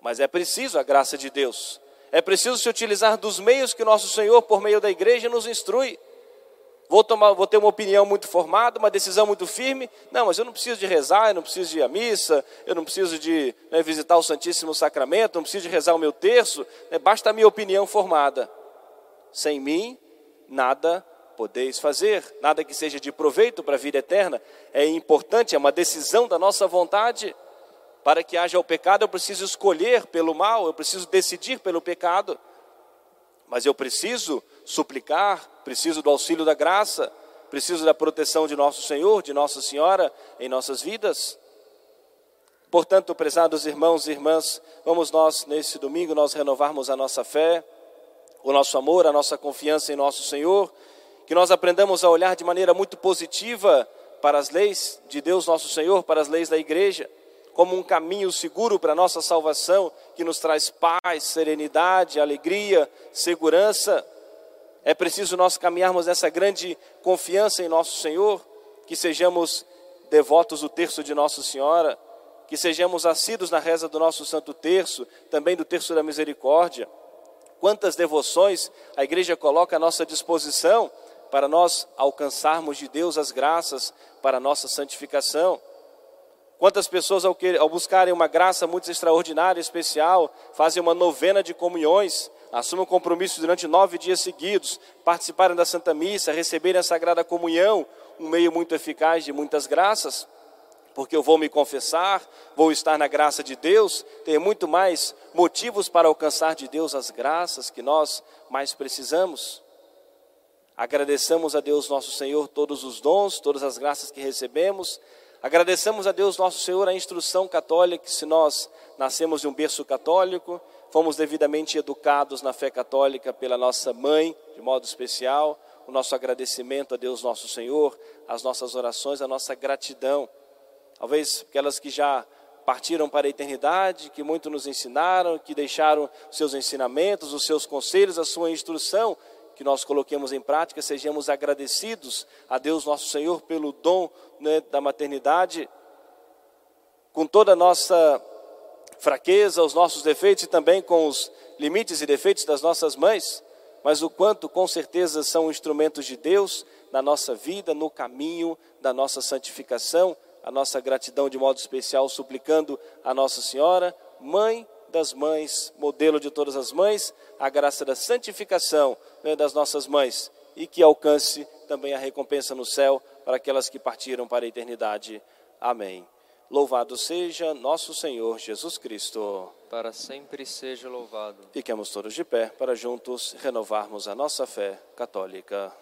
Mas é preciso a graça de Deus. É preciso se utilizar dos meios que nosso Senhor, por meio da igreja, nos instrui. Vou, tomar, vou ter uma opinião muito formada, uma decisão muito firme. Não, mas eu não preciso de rezar, eu não preciso de ir à missa, eu não preciso de né, visitar o Santíssimo Sacramento, não preciso de rezar o meu terço, né, basta a minha opinião formada. Sem mim, nada podeis fazer, nada que seja de proveito para a vida eterna. É importante, é uma decisão da nossa vontade. Para que haja o pecado, eu preciso escolher pelo mal, eu preciso decidir pelo pecado. Mas eu preciso suplicar, preciso do auxílio da graça, preciso da proteção de nosso Senhor, de Nossa Senhora em nossas vidas. Portanto, prezados irmãos e irmãs, vamos nós, nesse domingo, nós renovarmos a nossa fé, o nosso amor, a nossa confiança em nosso Senhor, que nós aprendamos a olhar de maneira muito positiva para as leis de Deus nosso Senhor, para as leis da igreja, como um caminho seguro para a nossa salvação, que nos traz paz, serenidade, alegria, segurança. É preciso nós caminharmos nessa grande confiança em nosso Senhor, que sejamos devotos do terço de Nossa Senhora, que sejamos assíduos na reza do nosso Santo Terço, também do Terço da Misericórdia quantas devoções a igreja coloca à nossa disposição para nós alcançarmos de Deus as graças para a nossa santificação. Quantas pessoas, ao, que, ao buscarem uma graça muito extraordinária, especial, fazem uma novena de comunhões, assumem um compromisso durante nove dias seguidos, participarem da Santa Missa, receberem a Sagrada Comunhão, um meio muito eficaz de muitas graças porque eu vou me confessar, vou estar na graça de Deus, ter muito mais motivos para alcançar de Deus as graças que nós mais precisamos. Agradeçamos a Deus nosso Senhor todos os dons, todas as graças que recebemos. Agradecemos a Deus nosso Senhor a instrução católica, se nós nascemos de um berço católico, fomos devidamente educados na fé católica pela nossa mãe, de modo especial, o nosso agradecimento a Deus nosso Senhor, as nossas orações, a nossa gratidão. Talvez aquelas que já partiram para a eternidade, que muito nos ensinaram, que deixaram seus ensinamentos, os seus conselhos, a sua instrução, que nós coloquemos em prática, sejamos agradecidos a Deus nosso Senhor pelo dom né, da maternidade, com toda a nossa fraqueza, os nossos defeitos e também com os limites e defeitos das nossas mães, mas o quanto com certeza são instrumentos de Deus na nossa vida, no caminho da nossa santificação, a nossa gratidão de modo especial, suplicando a Nossa Senhora, Mãe das mães, modelo de todas as mães, a graça da santificação né, das nossas mães e que alcance também a recompensa no céu para aquelas que partiram para a eternidade. Amém. Louvado seja nosso Senhor Jesus Cristo. Para sempre seja louvado. Fiquemos todos de pé para juntos renovarmos a nossa fé católica.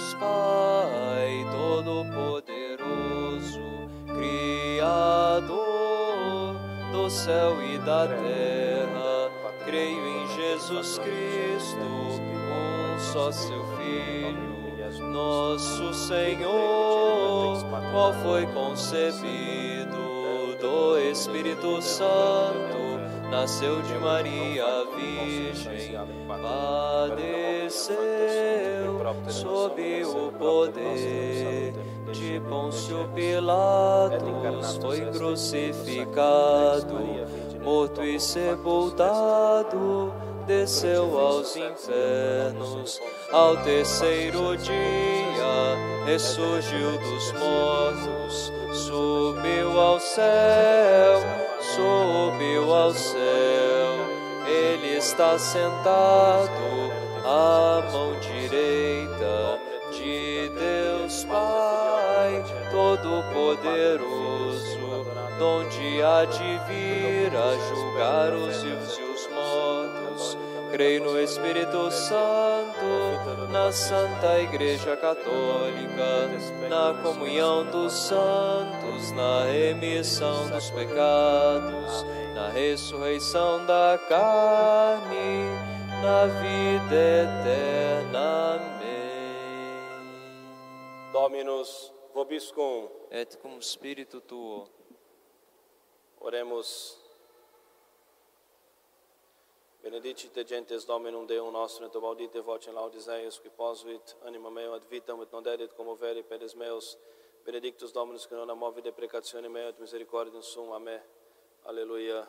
Deus Pai Todo-Poderoso, Criador do céu e da terra, creio em Jesus Cristo, um só seu Filho, nosso Senhor, qual foi concebido do Espírito Santo nasceu de Maria Virgem, padeceu sob o poder de Pôncio Pilatos, foi crucificado, morto e sepultado, desceu aos infernos. Ao terceiro dia, ressurgiu dos mortos, subiu ao céu, subiu ao céu. Ele está sentado à mão direita de Deus Pai Todo-Poderoso, donde há de vir a julgar os vivos e os. Creio no Espírito Santo, na Santa Igreja Católica, na comunhão dos santos, na remissão dos pecados, na ressurreição da carne, na vida eterna. Amém. Dominus vobiscum. Et cum spiritu tuo. Oremus. Benedicite gentes Dominum Deum nostrum et audite vocem laudis eius qui posuit anima meo ad vitam et non dedit commovere pedes meus. Benedictus Dominus qui non amovi deprecatione mea et misericordiam sum. Amen. Alleluia.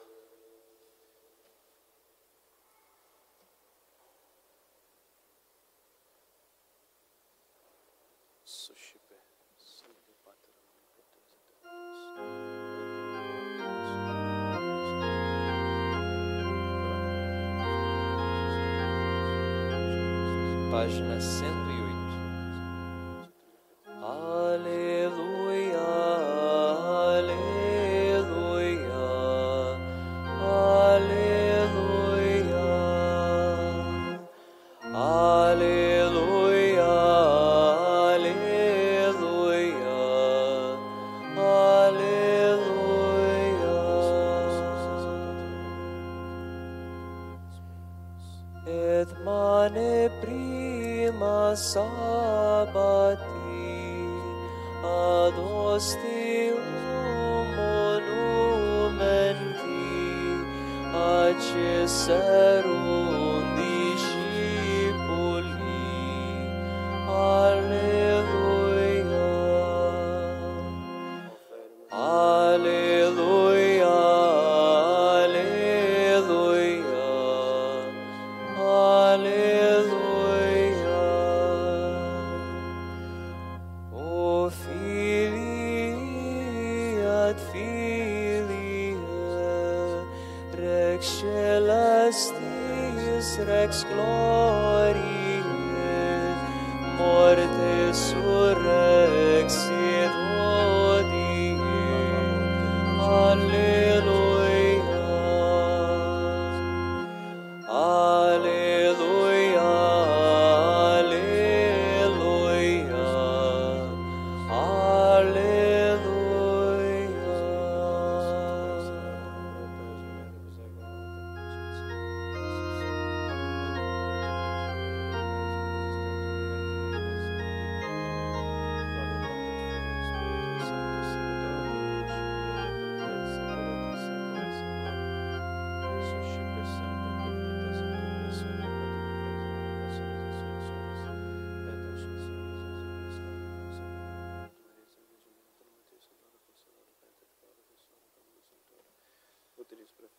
Suscipe. Sancti Pater omnipotens et omnis. Página 108.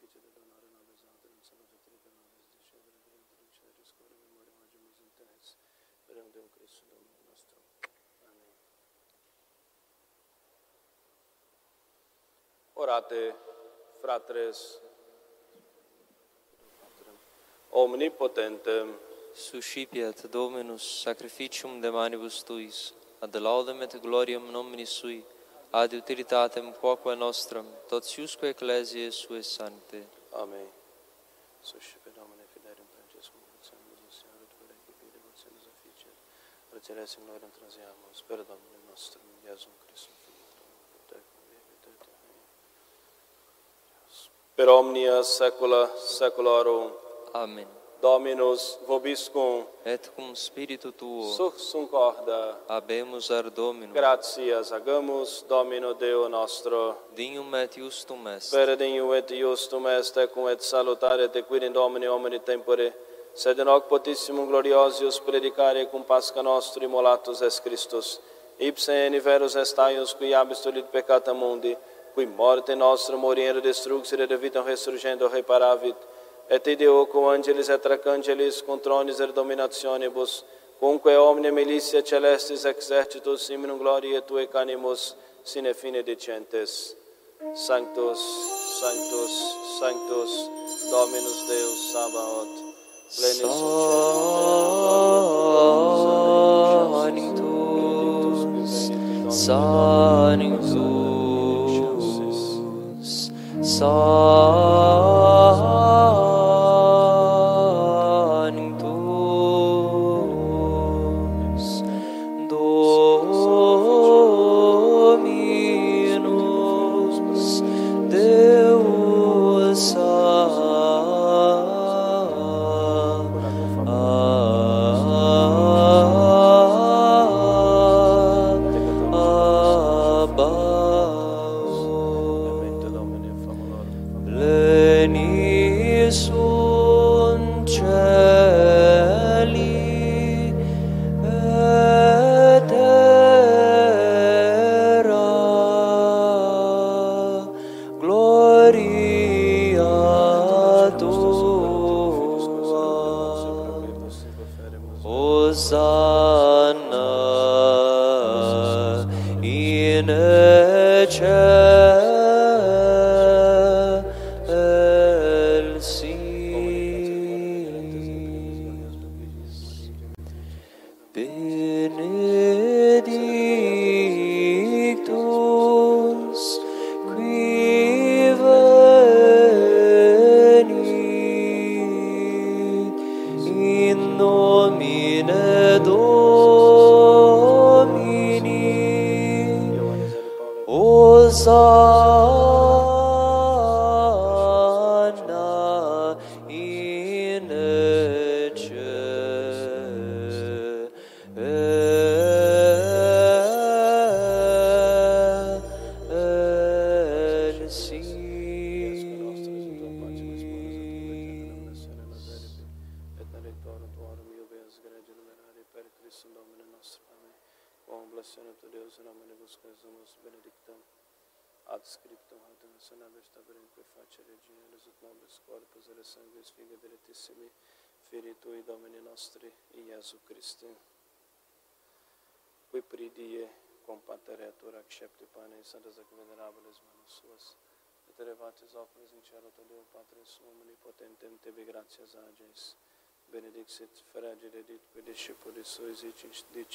Utilis proficie de donare nobis autem in saluto tripe nobis discedere Deum dulceris corde memoriam agimus in tenens per Deum Christum Dominum nostrum. Amen. Orate, fratres, omnipotentem, Suscipiat Dominus sacrificium de manibus tuis, ad laudem et gloriam nomini sui, ad utilitatem quoque nostram, totiusque ecclesiae sue sancte. Amém. Suscipe Domine fidelium Francescum, Sanctus Signore, tu regi vide vocenus officiat, recelessim gloriam transiamus, per Domine nostrum, Iesum Christum, Figlio Domini, tecum, vivit et in Deus. per omnia saecula saeculorum. Amen. Dominus vobiscum, Et cum spiritu tuo sursum corda, habemus ar Dominum. gratias agamus Domino Deo nostro. Dignum et justum est. Per dignum et justum est, cum et salutare te quid in Domini omini tempore, sed in hoc potissimum gloriosius predicare cum Pasca nostri immolatus est Christus. Ipse in verus est aius qui abis tolit peccata mundi, qui morte nostra moriendo destruxit et vitam resurgendo reparavit, et ideo cum angelis et arcangelis cum tronis et dominationibus, cumque omnia militia celestis exercitus siminum gloriae Tue canimus sine fine decentes. Sanctus, Sanctus, Sanctus, Dominus Deus Sabaoth, plenis Sanctus, Sanctus, Sanctus,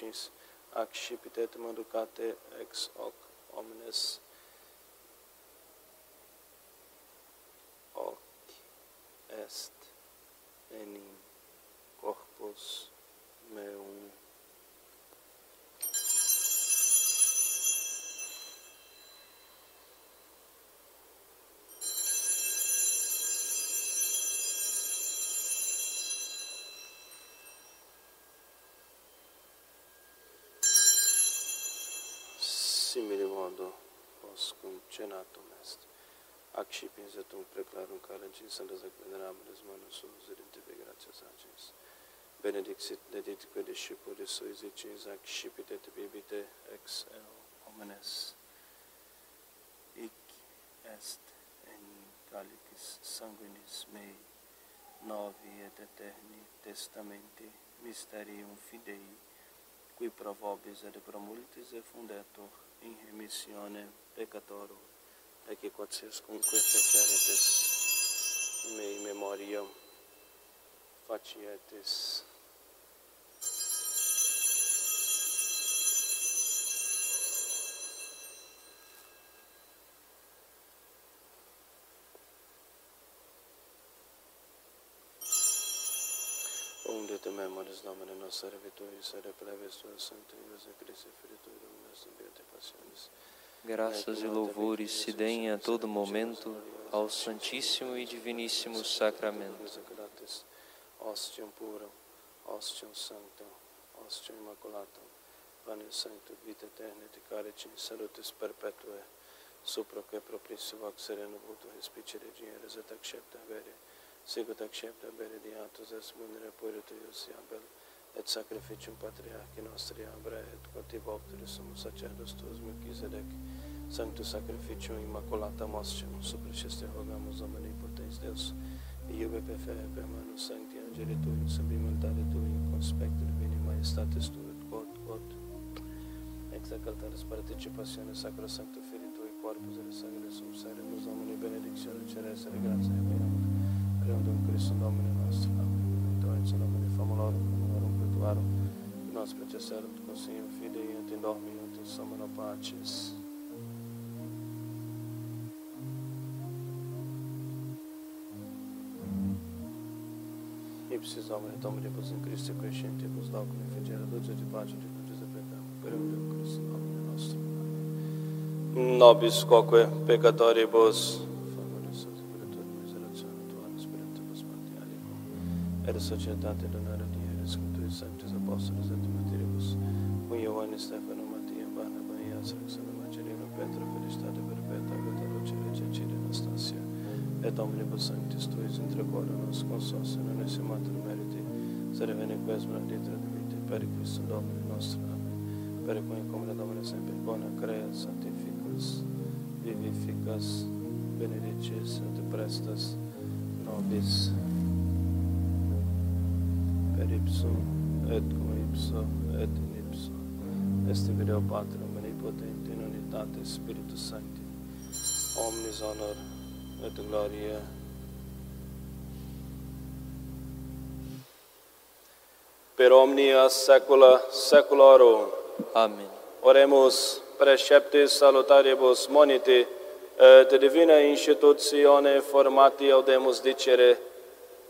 legis ac scipite educate ex hoc omnes. cenatum est. Ac și pinzetum preclarum care încins în răzăcmenerabiles manus unus edinte de grația sacis. Benedictit deditque discipulis sui zicins ac scipit et bibite ex eo homines. Ic est in calicis sanguinis mei novi et eterni testamenti mysterium fidei qui provobis et promultis effundetur in remissione peccatorum, ecce quatsiscunque feceretis mei memoriam facietis. Sancta Iosa Christi, Filii tui Dominus, in beate passionis, Graças e louvores se deem a todo momento ao Santíssimo e Diviníssimo Sacramento. Ostium purum, ostium sanctum, ostium immaculatum, sanctum, vita eterna et carici salutis perpetue, supra que propicio sereno voto respicere generis et accepta vere, sicut accepta vere diatus es munere puritu ius abel, et sacrificium patriarchi nostri abra et quoti voctores sumus sacerdos tuos Melchizedec, sanctus sacrificium immaculatam ostium, supliciste rogamus omnipotens Deus, iube per fere per manus sancti angeli tui, sublimentare tui, conspecto divini majestatis tui, et quod, quod, ex altaris participationes sacrosancto Filii tui, corpus et sanguine sum seremus omni benedictione ceres et gratia et beamur, reundum Christum Domini nostrum, amen. In nomine famulorum, famulorum pertuarum, nos processerum consignum fidei et in dormi et in somno pacis. Ipsis Domini Dominibus in Christi quiescentibus locum inficere dulce di pace di luce e peccato per un Cristo Domini nostro. Amen. Nobis quoque peccatoribus donare dieris cum tui sanctis apostolis et martiribus cum Ioannis Stefano Mattia Barnaba Ias Alexander Marcelino Petro felicitate perpetua Agata Luce Rece Ciri Anastasia. Et omnibus sanctis tuis intra quora nos consorsi non esse mater meriti sere vene quesma ditra divite per Christum Domini nostro. Amen. Per cui in comune Domine sempre bona crea sanctificas vivificas benedicis et prestas nobis per ipsum et cum ipso et in ipso est video Pater omnipotente in unitate Spiritus Sancti. Omnis honor et gloria per omnia saecula saeculorum Amém. Oremus preceptis salutaribus moniti et divina institutione formati audemus dicere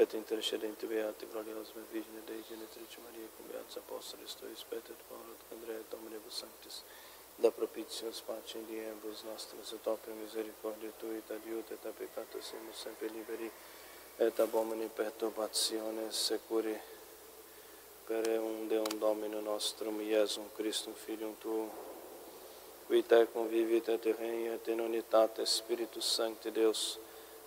Et intercedente beati gloriosa Virgine Dei Genitrice Maria cum beatis apostolis tuis Peter et Andrea et Dominibus Sanctis da propitius pace in diebus nostris et opere misericordia tui et adiuta et a peccatus semus sempre liberi et ab omni perturbationes securi per eum Deum Domino nostrum Iesum Christum Filium tuum qui te convivit et regnet in unitate Spiritus Sancti Deus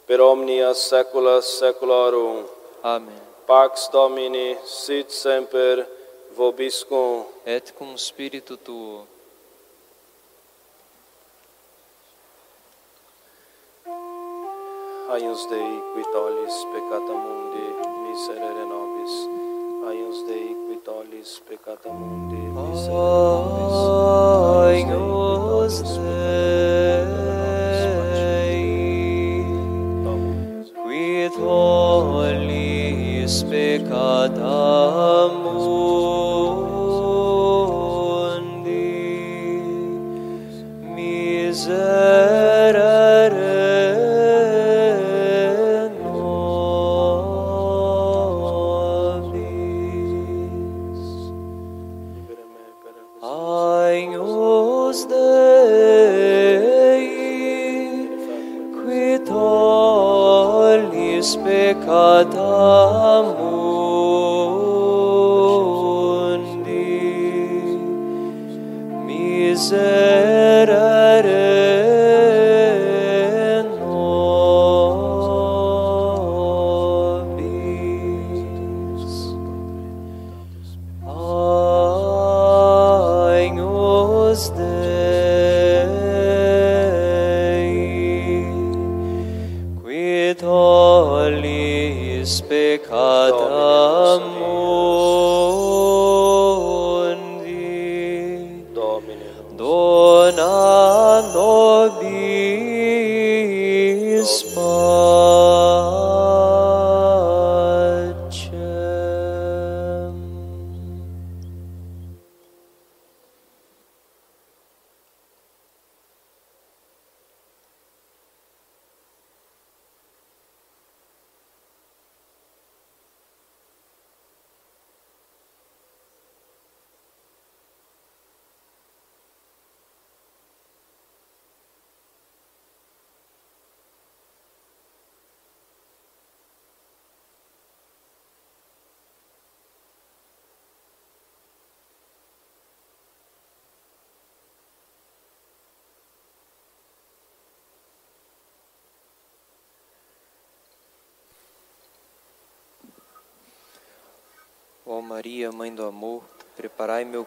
per omnia saecula saeculorum Amém. Pax Domini sit semper vobiscum. Et cum spiritu tuo. Aius Dei qui tollis peccata mundi miserere nobis. Aius Dei qui tollis peccata mundi miserere nobis. Agnus Dei, tollis peccata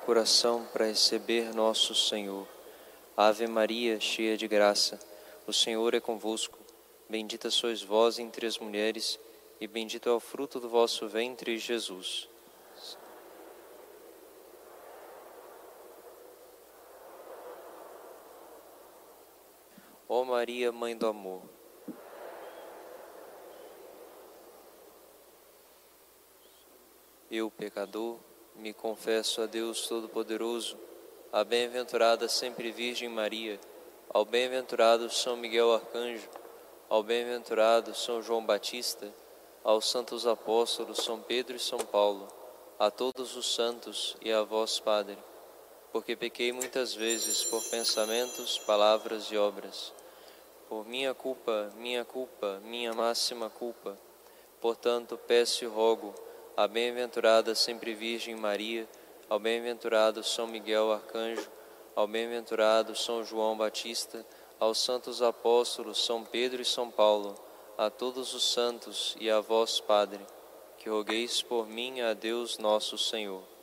coração para receber nosso Senhor. Ave Maria, cheia de graça, o Senhor é convosco. Bendita sois vós entre as mulheres, e bendito é o fruto do vosso ventre, Jesus. Ó Maria, Mãe do Amor, eu, pecador, me confesso a Deus Todo-Poderoso, a bem-aventurada sempre Virgem Maria, ao bem-aventurado São Miguel Arcanjo, ao bem-aventurado São João Batista, aos santos apóstolos São Pedro e São Paulo, a todos os santos e a vós, Padre, porque pequei muitas vezes por pensamentos, palavras e obras. Por minha culpa, minha culpa, minha máxima culpa. Portanto, peço e rogo a bem-aventurada sempre Virgem Maria, ao bem-aventurado São Miguel Arcanjo, ao bem-aventurado São João Batista, aos santos apóstolos São Pedro e São Paulo, a todos os santos e a vós, Padre, que rogueis por mim a Deus nosso Senhor.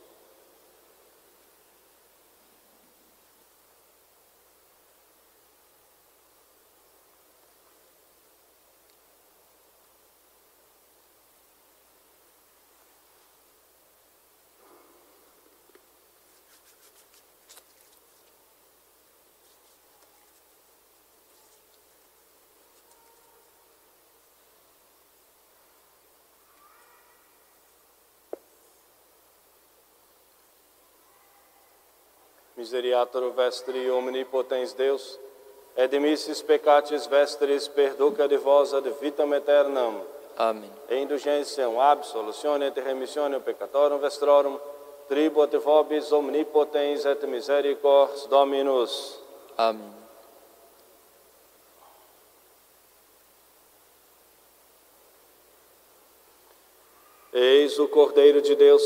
Miseriator vestri omnipotens Deus, et peccatis vestris perduca de vos ad vitam aeternam. Amém. E indulgentiam absolutione et remissione peccatorum vestrorum, tribuat vobis omnipotens et misericors Dominus. Amém. Eis o Cordeiro de Deus,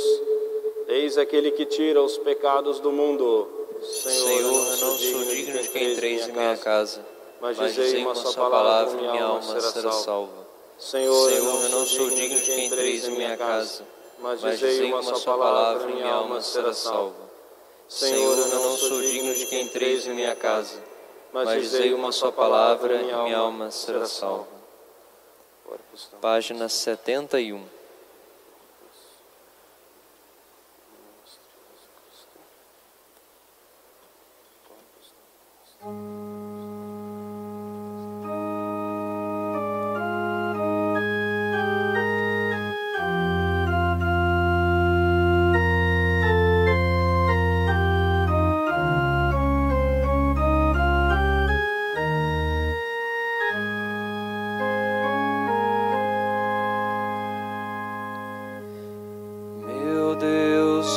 eis aquele que tira os pecados do mundo. Senhor, eu não sou digno de que entreis em minha casa, mas dizei uma só palavra e minha alma será salva. Senhor, eu não sou digno de que entreis em minha casa, mas dizei uma só palavra e minha alma será salva. Senhor, eu não sou digno de que entreis em minha casa, mas dizei uma só palavra e minha alma será salva. Página 71.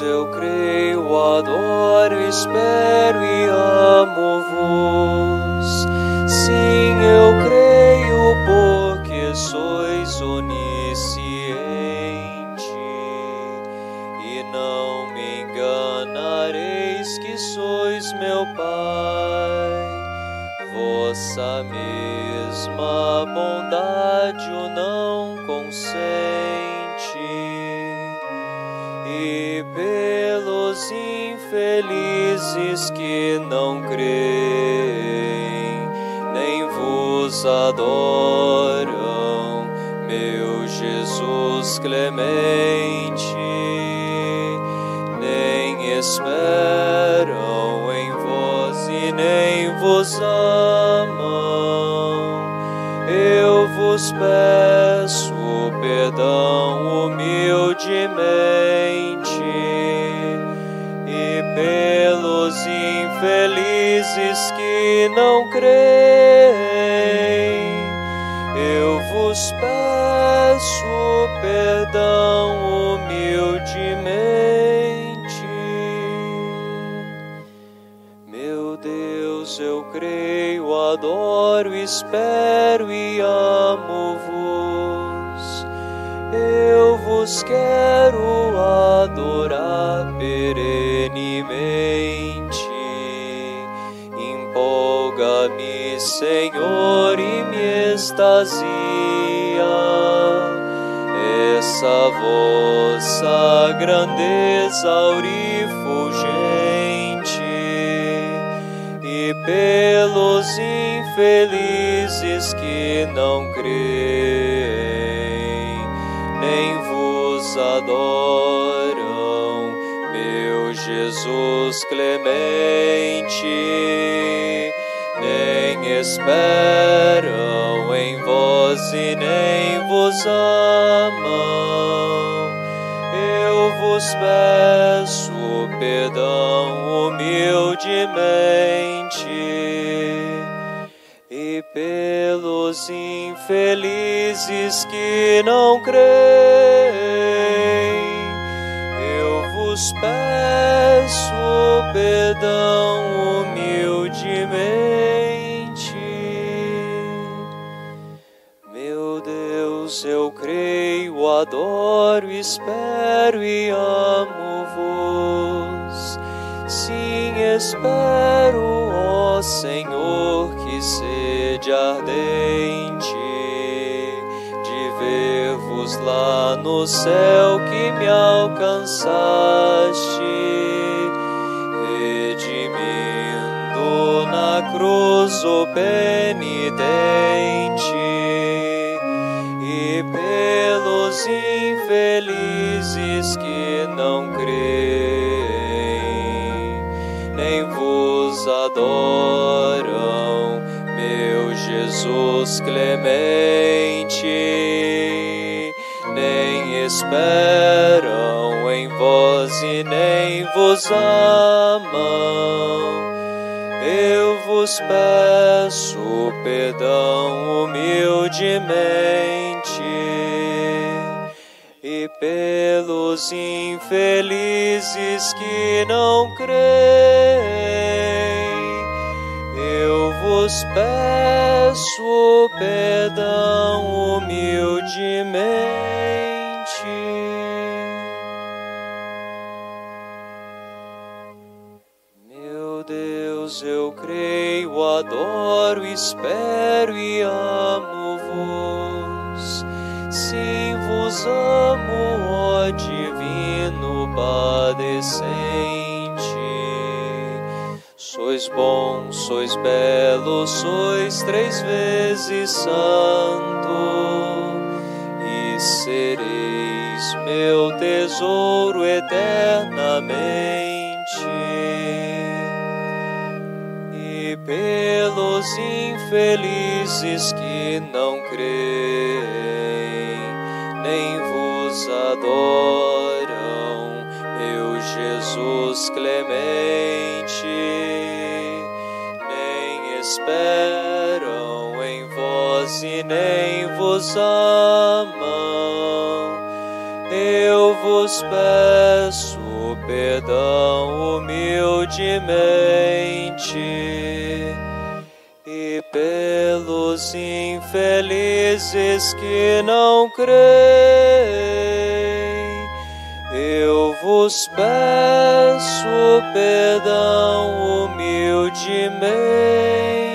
Eu creio, adoro, espero. Infelizes que não creem, nem vos adoram, meu Jesus clemente, nem esperam em vós e nem vos amam. Eu vos peço perdão infelizes que não creem, eu vos peço perdão humildemente. Meu Deus, eu creio, adoro, espero e amo-vos. Eu vos quero adorar perenemente. Extasia essa vossa grandeza aurifulgente e pelos infelizes que não creem, nem vos adoram, meu Jesus clemente, nem esperam em vós e nem vos amam. Eu vos peço perdão humildemente e pelos infelizes que não creem, eu vos peço perdão humildemente. Adoro, espero e amo-vos. Sim, espero, ó Senhor, que sede ardente de ver-vos lá no céu que me alcançaste, redimindo na cruz o penitente pelos infelizes que não creem, nem vos adoram, meu Jesus clemente, nem esperam em vós e nem vos amam. Eu vos peço perdão humildemente pelos infelizes que não creem, eu vos peço perdão humildemente. Meu Deus, eu creio, adoro, espero e amo-vos. Sim, vos amo, divino padecente. Sois bom, sois belo, sois três vezes santo, e sereis meu tesouro eternamente e pelos infelizes que não creem, nem vos adoram, meu Jesus clemente, nem esperam em vós e nem vos amam. Eu vos peço perdão humildemente pelos infelizes que não creem, eu vos peço perdão humildemente.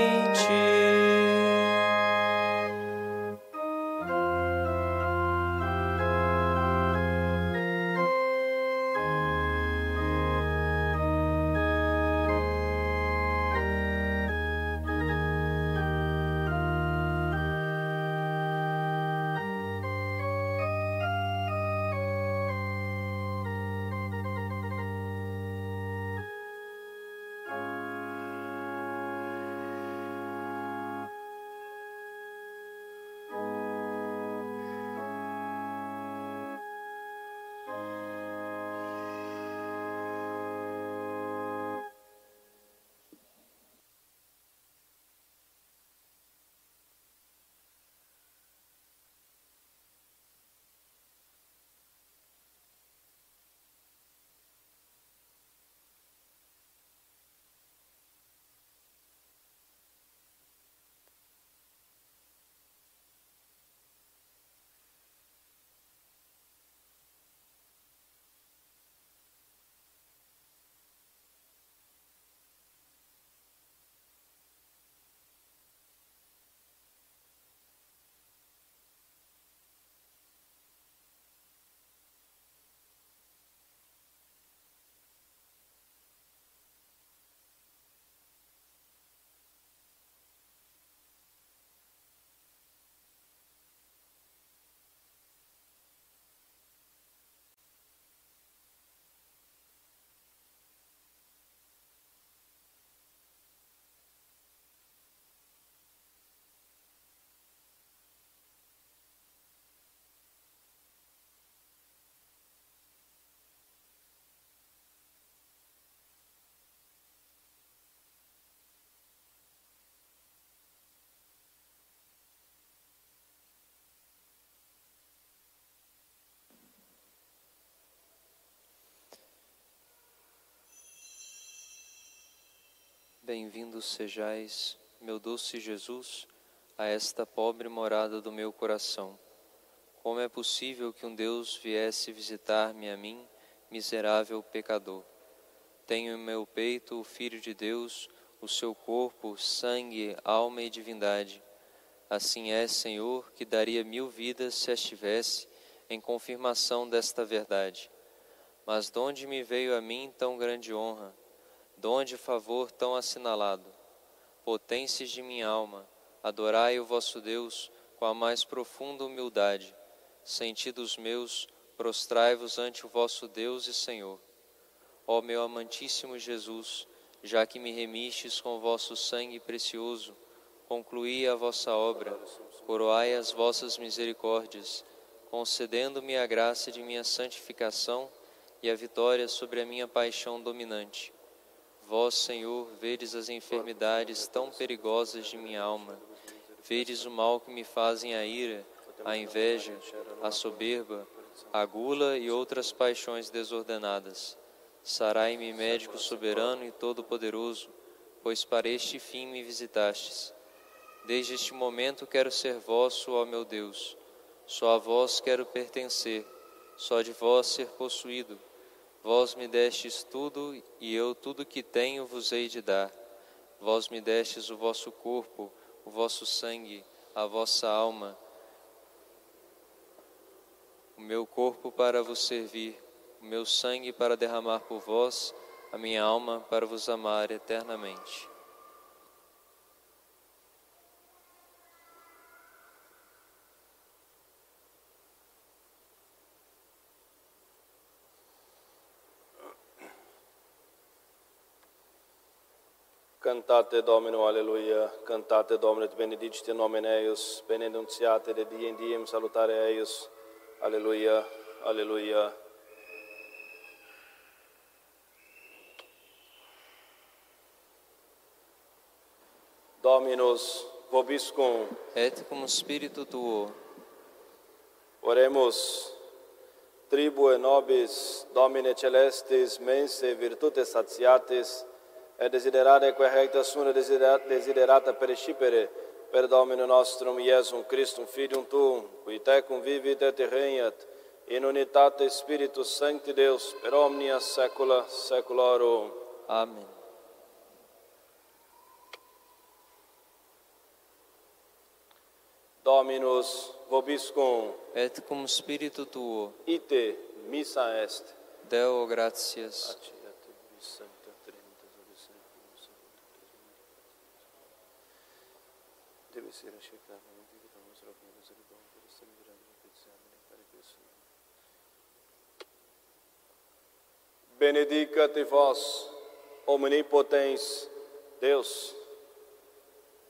Bem-vindo sejais, meu doce Jesus, a esta pobre morada do meu coração. Como é possível que um Deus viesse visitar-me a mim, miserável pecador? Tenho em meu peito o Filho de Deus, o seu corpo, sangue, alma e divindade. Assim é, Senhor, que daria mil vidas se estivesse em confirmação desta verdade. Mas donde me veio a mim tão grande honra? Donde favor tão assinalado? Potências de minha alma, adorai o vosso Deus com a mais profunda humildade. Sentidos meus, prostrai-vos ante o vosso Deus e Senhor. Ó meu amantíssimo Jesus, já que me remistes com vosso sangue precioso, concluí a vossa obra, coroai as vossas misericórdias, concedendo-me a graça de minha santificação e a vitória sobre a minha paixão dominante. Vós, Senhor, vedes as enfermidades tão perigosas de minha alma, vedes o mal que me fazem a ira, a inveja, a soberba, a gula e outras paixões desordenadas. Sarai-me, médico soberano e todo-poderoso, pois para este fim me visitastes. Desde este momento quero ser vosso, ó meu Deus. Só a vós quero pertencer, só de vós ser possuído. Vós me destes tudo e eu tudo que tenho vos hei de dar. Vós me destes o vosso corpo, o vosso sangue, a vossa alma, o meu corpo para vos servir, o meu sangue para derramar por vós, a minha alma para vos amar eternamente. Cantate Domino, aleluia. Cantate Domino, et benedicite nomen eius, benedunziate de diem diem salutare eius. Aleluia, aleluia. Dominus vobiscum. Et cum spiritu tuo. Oremus. Tribue nobis, Domine celestis, mense virtutes satiatis, et desiderare quae recta sune desiderata, desiderata perescipere per Domino nostrum Iesum Christum Filium Tuum, qui tecum vivit et regnat in unitate Spiritus Sancti Deus per omnia saecula saeculorum. Amen. Dominus vobiscum, Et cum spiritu tuo. ite missa est. Deo gratias. Ser achegado, que vamos orar misericórdia, por este grande petizione, Pare Cristo. Benedicat vos, omnipotens Deus,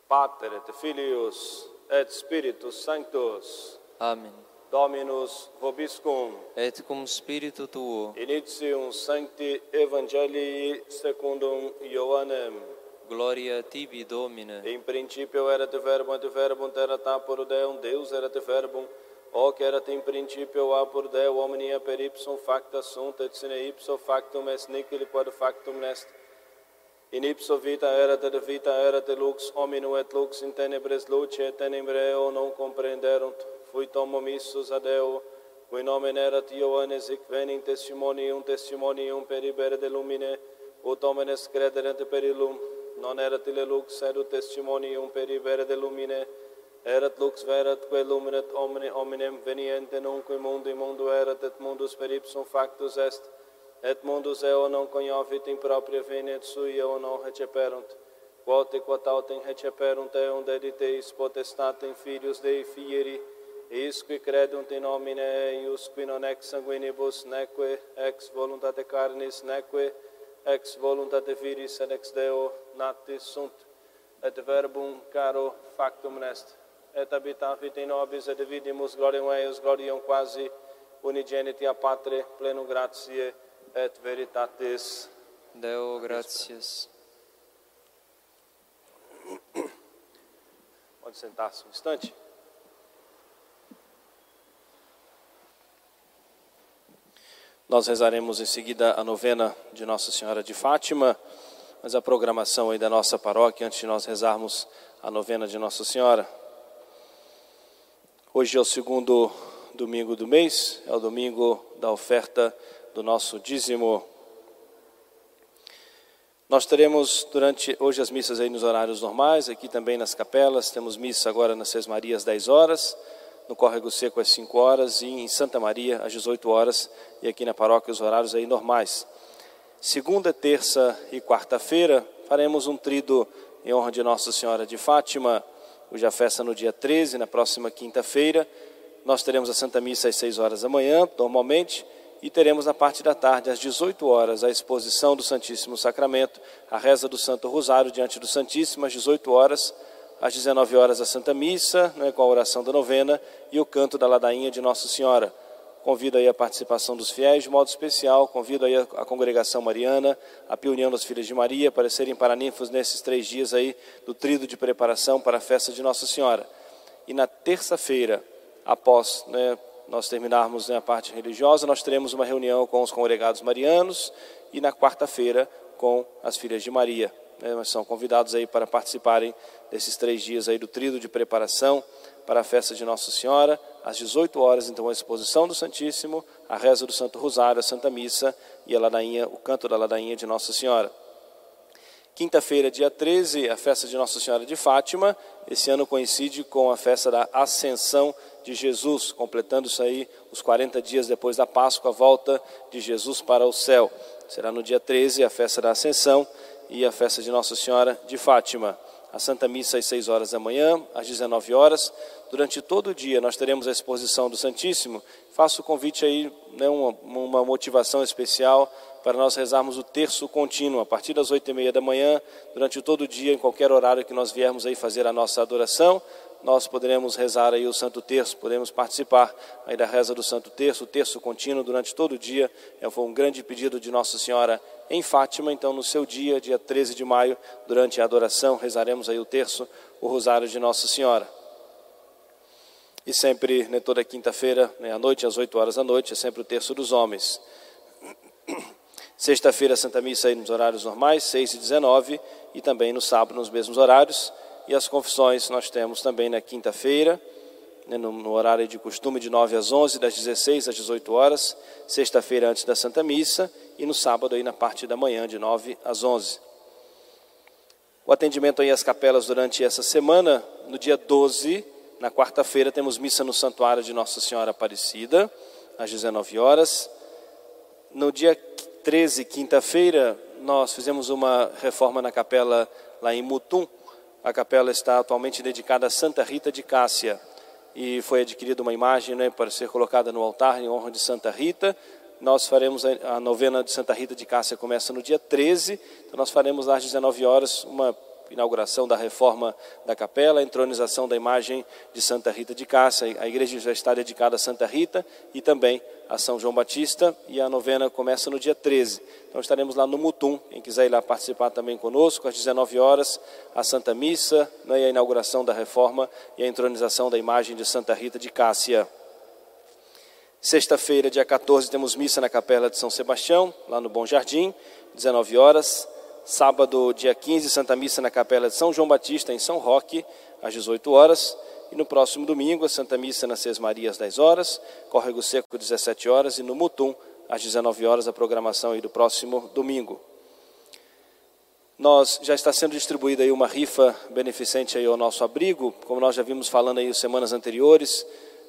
Pater et Filius et Spiritus Sanctus, Amen. Dominus vobiscum, Et cum spiritu tuo. initium Sancti Evangelii secundum Ioannem. Gloria tibi, Domine. In principio erat verbum, et verbum erat apor Deum, Deus erat verbum, hoc erat in principio apor Deo, omnia per ipsum facta sunt, et sine ipso factum est nihil quod factum est. In ipso vita erat et vita et lux hominum et lux in tenebres luce et tenebreo non comprenderunt. Fuit homo missus ad Deo, cui nomen erat Ioannes hic venint testimonium testimonium per ibere de lumine, ut homines crederent per illum, non erat ille lux, sed testimonium per ibere de lumine, erat lux verat, quae luminet omne hominem venient, nunque mundo in mundo erat, et mundus per ipsum factus est, et mundus eo non coniovit in propria veniet sui eo non receperunt. Quote quod autem receperunt eum dediteis potestatem filius Dei fieri, isque credunt in nomine eius, qui non ex sanguinibus, neque ex voluntate carnis, neque ex voluntate viris et ex Deo natis sunt, et verbum caro factum est, et habitavit in nobis et vidimus gloriam eius, gloriam quasi unigeniti a Patre, plenum gratiae et veritatis. Deo gratias. Pode sentar-se um instante. Nós rezaremos em seguida a novena de Nossa Senhora de Fátima, mas a programação aí da nossa paróquia antes de nós rezarmos a novena de Nossa Senhora. Hoje é o segundo domingo do mês, é o domingo da oferta do nosso dízimo. Nós teremos durante hoje as missas aí nos horários normais, aqui também nas capelas, temos missa agora nas Seis Marias 10 horas, no Córrego Seco às 5 horas e em Santa Maria às 18 horas e aqui na paróquia os horários aí normais. Segunda, terça e quarta-feira faremos um trido em honra de Nossa Senhora de Fátima, cuja festa no dia 13, na próxima quinta-feira. Nós teremos a Santa Missa às 6 horas da manhã, normalmente, e teremos na parte da tarde, às 18 horas, a exposição do Santíssimo Sacramento, a reza do Santo Rosário diante do Santíssimo, às 18 horas, às 19 horas a Santa Missa, né, com a oração da novena e o canto da ladainha de Nossa Senhora. Convido aí a participação dos fiéis, de modo especial, convido aí a, congregação mariana, a Piunião das Filhas de Maria, para serem paraninfos nesses três dias aí do trido de preparação para a festa de Nossa Senhora. E na terça-feira, após né, nós terminarmos né, a parte religiosa, nós teremos uma reunião com os congregados marianos e na quarta-feira com as Filhas de Maria. Né, são convidados aí para participarem desses três dias aí do trido de preparação para a festa de Nossa Senhora, às 18 horas, então, a exposição do Santíssimo, a reza do Santo Rosário, a Santa Missa e a ladainha, o canto da ladainha de Nossa Senhora. Quinta-feira, dia 13, a festa de Nossa Senhora de Fátima. Esse ano coincide com a festa da Ascensão de Jesus, completando-se aí os 40 dias depois da Páscoa, a volta de Jesus para o céu. Será no dia 13 a festa da Ascensão e a festa de Nossa Senhora de Fátima a Santa Missa às 6 horas da manhã, às 19 horas. Durante todo o dia nós teremos a exposição do Santíssimo. Faço o convite aí, né, uma, uma motivação especial para nós rezarmos o terço contínuo, a partir das oito e meia da manhã, durante todo o dia, em qualquer horário que nós viermos aí fazer a nossa adoração nós poderemos rezar aí o Santo Terço, podemos participar aí da reza do Santo Terço, o terço contínuo durante todo o dia. É, foi um grande pedido de Nossa Senhora em Fátima, então no seu dia, dia 13 de maio, durante a adoração, rezaremos aí o terço, o rosário de Nossa Senhora. E sempre, né, toda quinta-feira, né, à noite, às 8 horas da noite, é sempre o terço dos homens. Sexta-feira, Santa Missa aí nos horários normais, 6 e 19, e também no sábado, nos mesmos horários. E as confissões nós temos também na quinta-feira, né, no, horário de costume de 9 às 11, das 16 às 18 horas, sexta-feira antes da Santa Missa e no sábado aí na parte da manhã de 9 às 11. O atendimento aí às capelas durante essa semana, no dia 12, na quarta-feira, temos missa no Santuário de Nossa Senhora Aparecida, às 19 horas. No dia 13, quinta-feira, nós fizemos uma reforma na capela lá em Mutum, a capela está atualmente dedicada a Santa Rita de Cássia e foi adquirida uma imagem né, para ser colocada no altar em honra de Santa Rita. Nós faremos a, novena de Santa Rita de Cássia começa no dia 13, então nós faremos às 19 horas uma inauguração da reforma da capela, a entronização da imagem de Santa Rita de Cássia. A igreja já está dedicada a Santa Rita e também a São João Batista e a novena começa no dia 13. Então estaremos lá no Mutum, quem quiser ir lá participar também conosco, às 19 horas, a Santa Missa né, e a inauguração da reforma e a entronização da imagem de Santa Rita de Cássia. Sexta-feira, dia 14, temos missa na Capela de São Sebastião, lá no Bom Jardim, 19 horas. Sábado, dia 15, Santa Missa na Capela de São João Batista, em São Roque, às 18 horas. E no próximo domingo, a Santa Missa nas Seis Marias, às 10 horas. Córrego Seco, 17 horas. E no Mutum, às 19 horas, a programação aí do próximo domingo. Nós já está sendo distribuída aí uma rifa beneficente aí ao nosso abrigo, como nós já vimos falando aí semanas anteriores,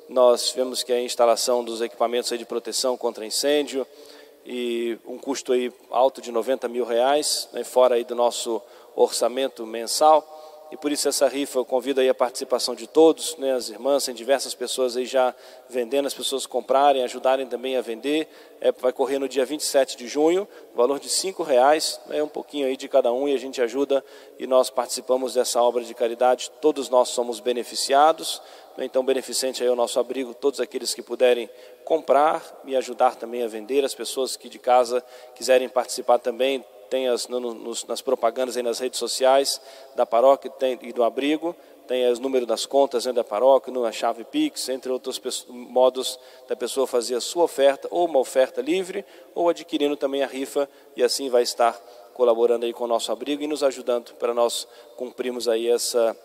nós vemos que a instalação dos equipamentos aí de proteção contra incêndio, e um custo aí alto de 90 mil reais, né, fora aí do nosso orçamento mensal. E por isso essa rifa eu convido aí a participação de todos, né, as irmãs, tem diversas pessoas aí já vendendo, as pessoas comprarem, ajudarem também a vender. É, vai correr no dia 27 de junho, valor de cinco reais, né, um pouquinho aí de cada um e a gente ajuda e nós participamos dessa obra de caridade. Todos nós somos beneficiados, então beneficente aí o nosso abrigo, todos aqueles que puderem comprar e ajudar também a vender. As pessoas que de casa quiserem participar também, tem as, no, nos, nas propagandas aí nas redes sociais da paróquia tem, e do abrigo, tem os números das contas né, da paróquia, na chave Pix, entre outros modos da pessoa fazer a sua oferta, ou uma oferta livre, ou adquirindo também a rifa, e assim vai estar colaborando aí com o nosso abrigo e nos ajudando para nós cumprirmos aí essa,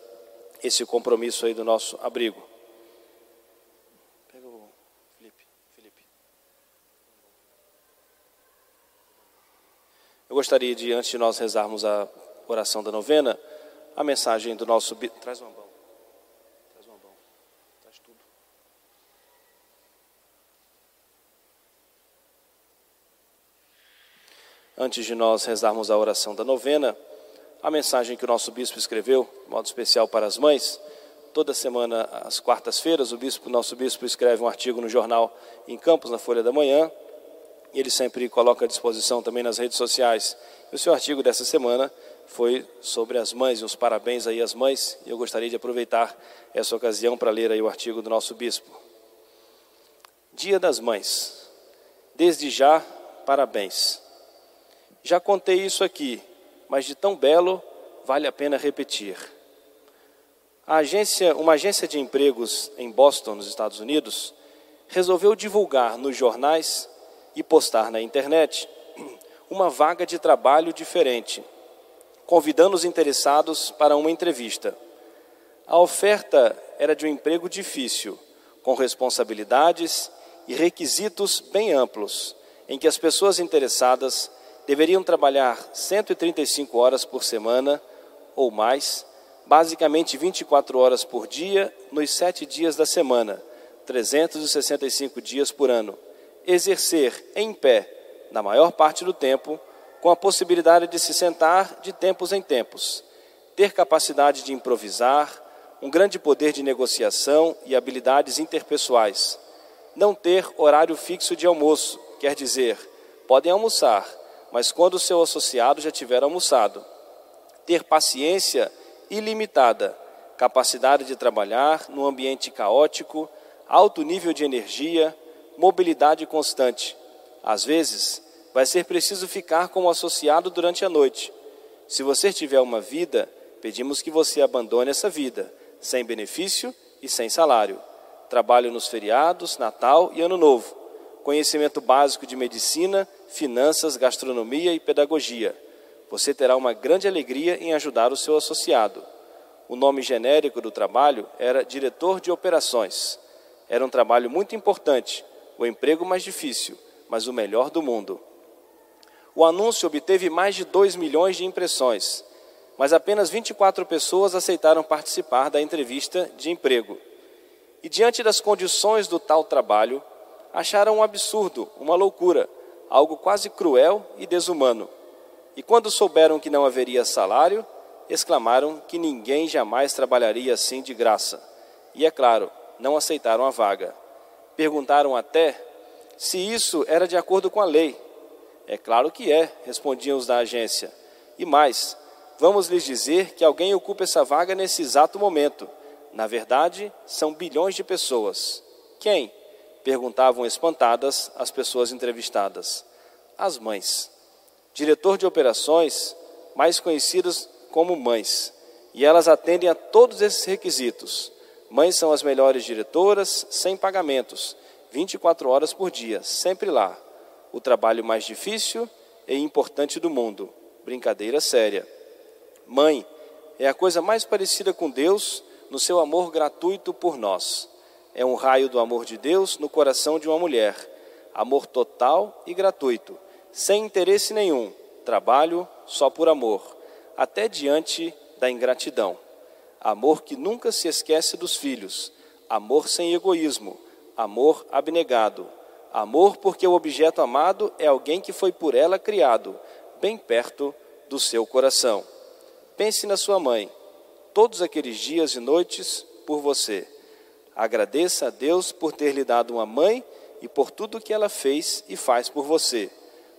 esse compromisso aí do nosso abrigo. Pega o Felipe, Felipe. Eu gostaria de, antes de nós rezarmos a oração da novena, a mensagem do nosso... Traz uma mão. Traz uma mão. Traz tudo. Antes de nós rezarmos a oração da novena, a mensagem que o nosso bispo escreveu, de modo especial para as mães. Toda semana, às quartas-feiras, o bispo, nosso bispo escreve um artigo no jornal em Campos, na Folha da Manhã. E ele sempre coloca à disposição também nas redes sociais. O seu artigo dessa semana foi sobre as mães e os parabéns aí às mães. E eu gostaria de aproveitar essa ocasião para ler aí o artigo do nosso bispo. Dia das Mães. Desde já, parabéns. Já contei isso aqui, mas de tão belo vale a pena repetir. A agência, uma agência de empregos em Boston, nos Estados Unidos, resolveu divulgar nos jornais e postar na internet uma vaga de trabalho diferente, convidando os interessados para uma entrevista. A oferta era de um emprego difícil, com responsabilidades e requisitos bem amplos, em que as pessoas interessadas deveriam trabalhar 135 horas por semana ou mais, basicamente 24 horas por dia, nos sete dias da semana, 365 dias por ano. Exercer em pé, na maior parte do tempo, com a possibilidade de se sentar de tempos em tempos. Ter capacidade de improvisar, um grande poder de negociação e habilidades interpessoais. Não ter horário fixo de almoço, quer dizer, podem almoçar, mas quando o seu associado já tiver almoçado. Ter paciência ilimitada, capacidade de trabalhar num ambiente caótico, alto nível de energia, mobilidade constante. Às vezes, vai ser preciso ficar como associado durante a noite. Se você tiver uma vida, pedimos que você abandone essa vida, sem benefício e sem salário. Trabalho nos feriados, Natal e Ano Novo. Conhecimento básico de medicina finanças, gastronomia e pedagogia. Você terá uma grande alegria em ajudar o seu associado. O nome genérico do trabalho era diretor de operações. Era um trabalho muito importante, o emprego mais difícil, mas o melhor do mundo. O anúncio obteve mais de 2 milhões de impressões, mas apenas 24 pessoas aceitaram participar da entrevista de emprego. E diante das condições do tal trabalho, acharam um absurdo, uma loucura algo quase cruel e desumano. E quando souberam que não haveria salário, exclamaram que ninguém jamais trabalharia assim de graça. E é claro, não aceitaram a vaga. Perguntaram até se isso era de acordo com a lei. É claro que é, respondiam os da agência. E mais, vamos lhes dizer que alguém ocupa essa vaga nesse exato momento. Na verdade, são bilhões de pessoas. Quem? Perguntavam espantadas as pessoas entrevistadas. As mães. Diretor de operações, mais conhecidas como mães. E elas atendem a todos esses requisitos. Mães são as melhores diretoras, sem pagamentos, 24 horas por dia, sempre lá. O trabalho mais difícil e importante do mundo. Brincadeira séria. Mãe é a coisa mais parecida com Deus no seu amor gratuito por nós é um raio do amor de Deus no coração de uma mulher. Amor total e gratuito, sem interesse nenhum, trabalho só por amor, até diante da ingratidão. Amor que nunca se esquece dos filhos, amor sem egoísmo, amor abnegado. Amor porque o objeto amado é alguém que foi por ela criado, bem perto do seu coração. Pense na sua mãe, todos aqueles dias e noites por você Agradeça a Deus por ter lhe dado uma mãe e por tudo que ela fez e faz por você.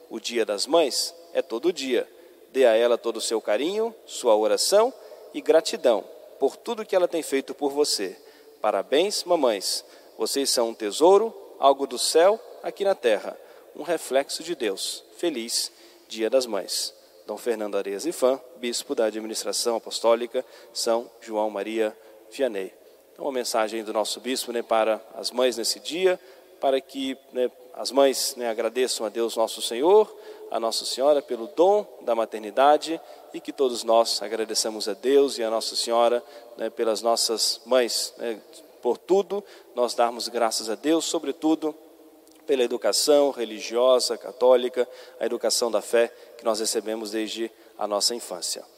O Dia das Mães é todo dia. Dê a ela todo o seu carinho, sua oração e gratidão por tudo que ela tem feito por você. Parabéns, mamães. Vocês são um tesouro, algo do céu aqui na terra, um reflexo de Deus. Feliz Dia das Mães. Dom Fernando Areias Ifan, Bispo da Administração Apostólica São João Maria Vianney. Então, uma mensagem do nosso bispo né, para as mães nesse dia, para que né, as mães né, agradeçam a Deus nosso Senhor, a Nossa Senhora pelo dom da maternidade e que todos nós agradeçamos a Deus e a Nossa Senhora né, pelas nossas mães, né, por tudo nós darmos graças a Deus, sobretudo pela educação religiosa, católica, a educação da fé que nós recebemos desde a nossa infância.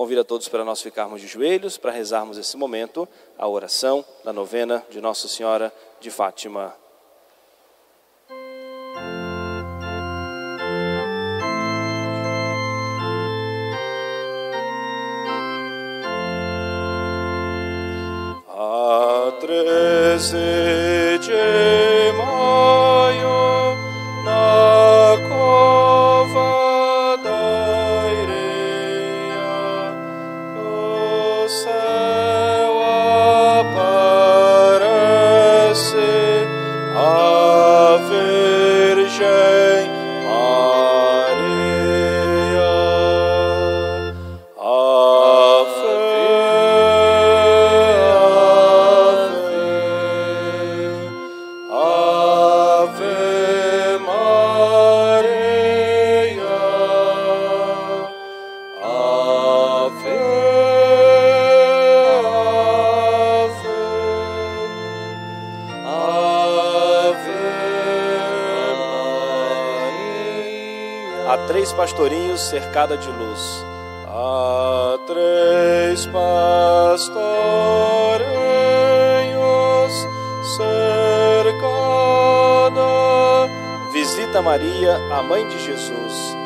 Convido a todos para nós ficarmos de joelhos, para rezarmos esse momento, a oração da novena de Nossa Senhora de Fátima. A אַ פֿיר cercada de luz. Há três pastorinhos cercada. Visita Maria, a mãe de Jesus.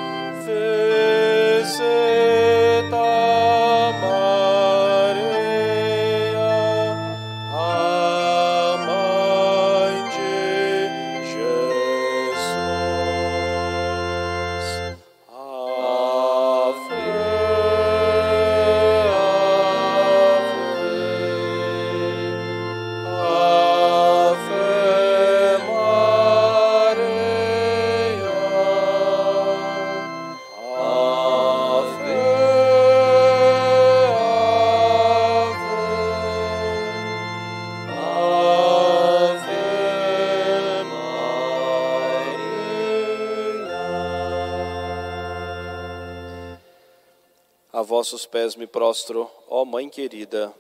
Vossos pés me prostro, ó Mãe querida.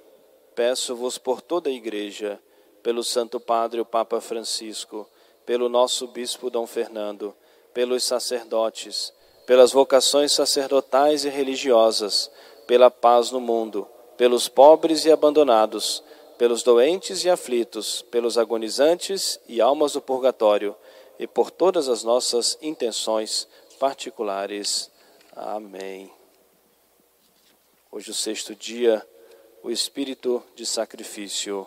Peço-vos por toda a Igreja, pelo Santo Padre o Papa Francisco, pelo nosso Bispo Dom Fernando, pelos sacerdotes, pelas vocações sacerdotais e religiosas, pela paz no mundo, pelos pobres e abandonados, pelos doentes e aflitos, pelos agonizantes e almas do purgatório, e por todas as nossas intenções particulares. Amém. Hoje, o sexto dia, o espírito de sacrifício.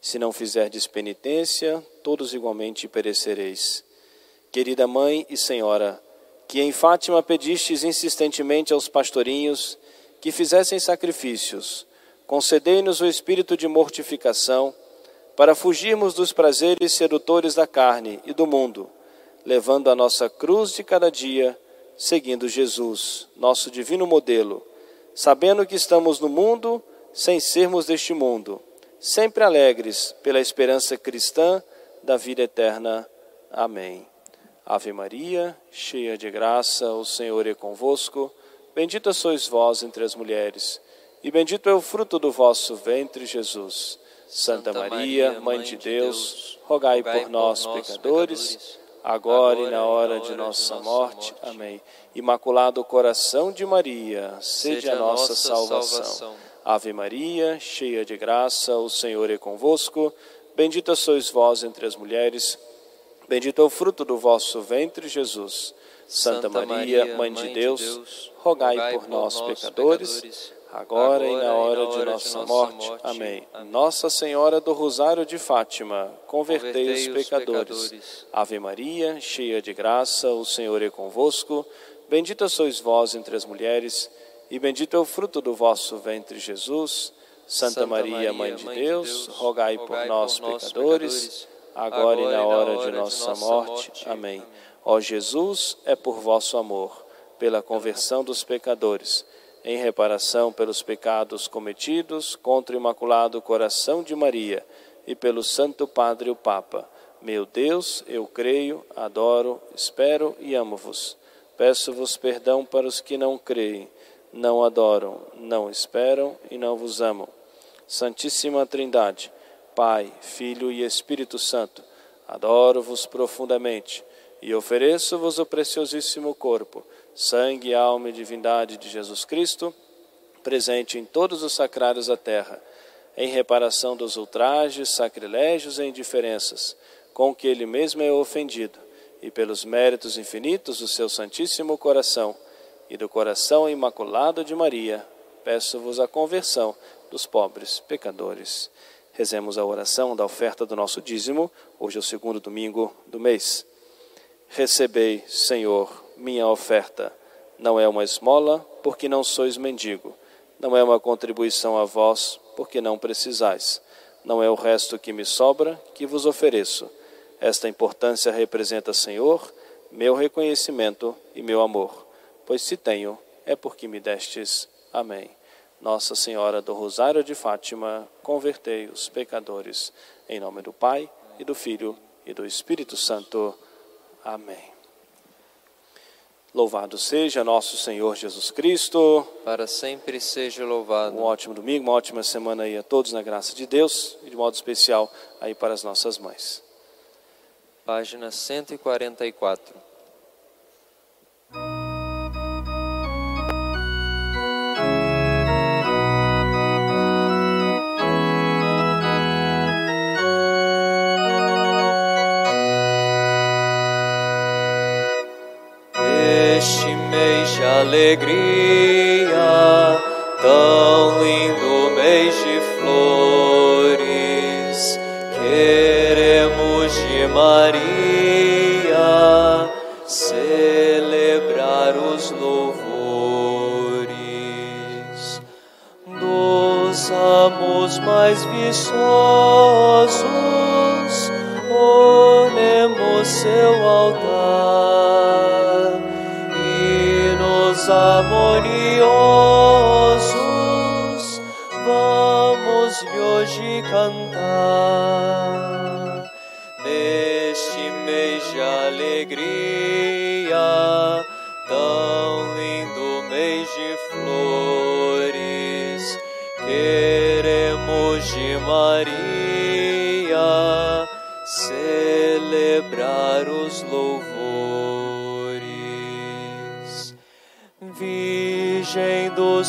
Se não fizerdes penitência, todos igualmente perecereis. Querida Mãe e Senhora, que em Fátima pedistes insistentemente aos pastorinhos que fizessem sacrifícios, concedei-nos o espírito de mortificação para fugirmos dos prazeres sedutores da carne e do mundo, levando a nossa cruz de cada dia, seguindo Jesus, nosso divino modelo, sabendo que estamos no mundo sem sermos deste mundo, sempre alegres pela esperança cristã da vida eterna. Amém. Ave Maria, cheia de graça, o Senhor é convosco. Bendita sois vós entre as mulheres, e bendito é o fruto do vosso ventre, Jesus. Santa Maria, Mãe de Deus, rogai por nós, pecadores, agora e na hora de nossa morte. Amém. Imaculado coração de Maria, sede a nossa salvação. Ave Maria, cheia de graça, o Senhor é convosco. Bendita sois vós entre as mulheres, bendito é o fruto do vosso ventre, Jesus. Santa Maria, Mãe de Deus, rogai por nós, pecadores, agora e na hora de nossa morte. Amém. Nossa Senhora do Rosário de Fátima, convertei os pecadores. Ave Maria, cheia de graça, o Senhor é convosco. Bendita sois vós entre as mulheres, e bendito é o fruto do vosso ventre, Jesus. Santa Maria, Mãe de Deus, rogai por nós, pecadores, agora e na hora de nossa morte. Amém. Ó Jesus, é por vosso amor, pela conversão dos pecadores, em reparação pelos pecados cometidos contra o Imaculado Coração de Maria e pelo Santo Padre o Papa, Meu Deus, eu creio, adoro, espero e amo-vos. Peço-vos perdão para os que não creem, não adoram, não esperam e não vos amam. Santíssima Trindade, Pai, Filho e Espírito Santo, adoro-vos profundamente e ofereço-vos o preciosíssimo corpo, sangue, alma e divindade de Jesus Cristo, presente em todos os sacrários da terra, em reparação dos ultrajes, sacrilégios e indiferenças com que ele mesmo é ofendido, e pelos méritos infinitos do seu Santíssimo Coração e do coração imaculado de Maria, peço-vos a conversão dos pobres pecadores. Rezemos a oração da oferta do nosso dízimo, hoje é o segundo domingo do mês. Recebei, Senhor, minha oferta. Não é uma esmola, porque não sois mendigo. Não é uma contribuição a vós, porque não precisais. Não é o resto que me sobra, que vos ofereço esta importância representa, Senhor, meu reconhecimento e meu amor, pois se tenho, é porque me destes. Amém. Nossa Senhora do Rosário de Fátima, convertei os pecadores. Em nome do Pai, e do Filho, e do Espírito Santo. Amém. Louvado seja nosso Senhor Jesus Cristo. Para sempre seja louvado. Um ótimo domingo, uma ótima semana aí a todos na graça de Deus e de modo especial aí para as nossas mães página 144. Este mês de alegria, tão mais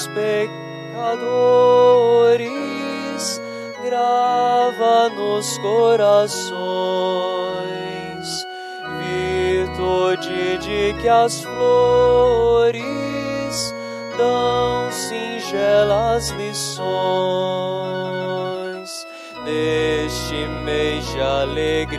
Dos pecadores, grava nos corações virtude de que as flores dão singelas lições. Neste mês de alegria,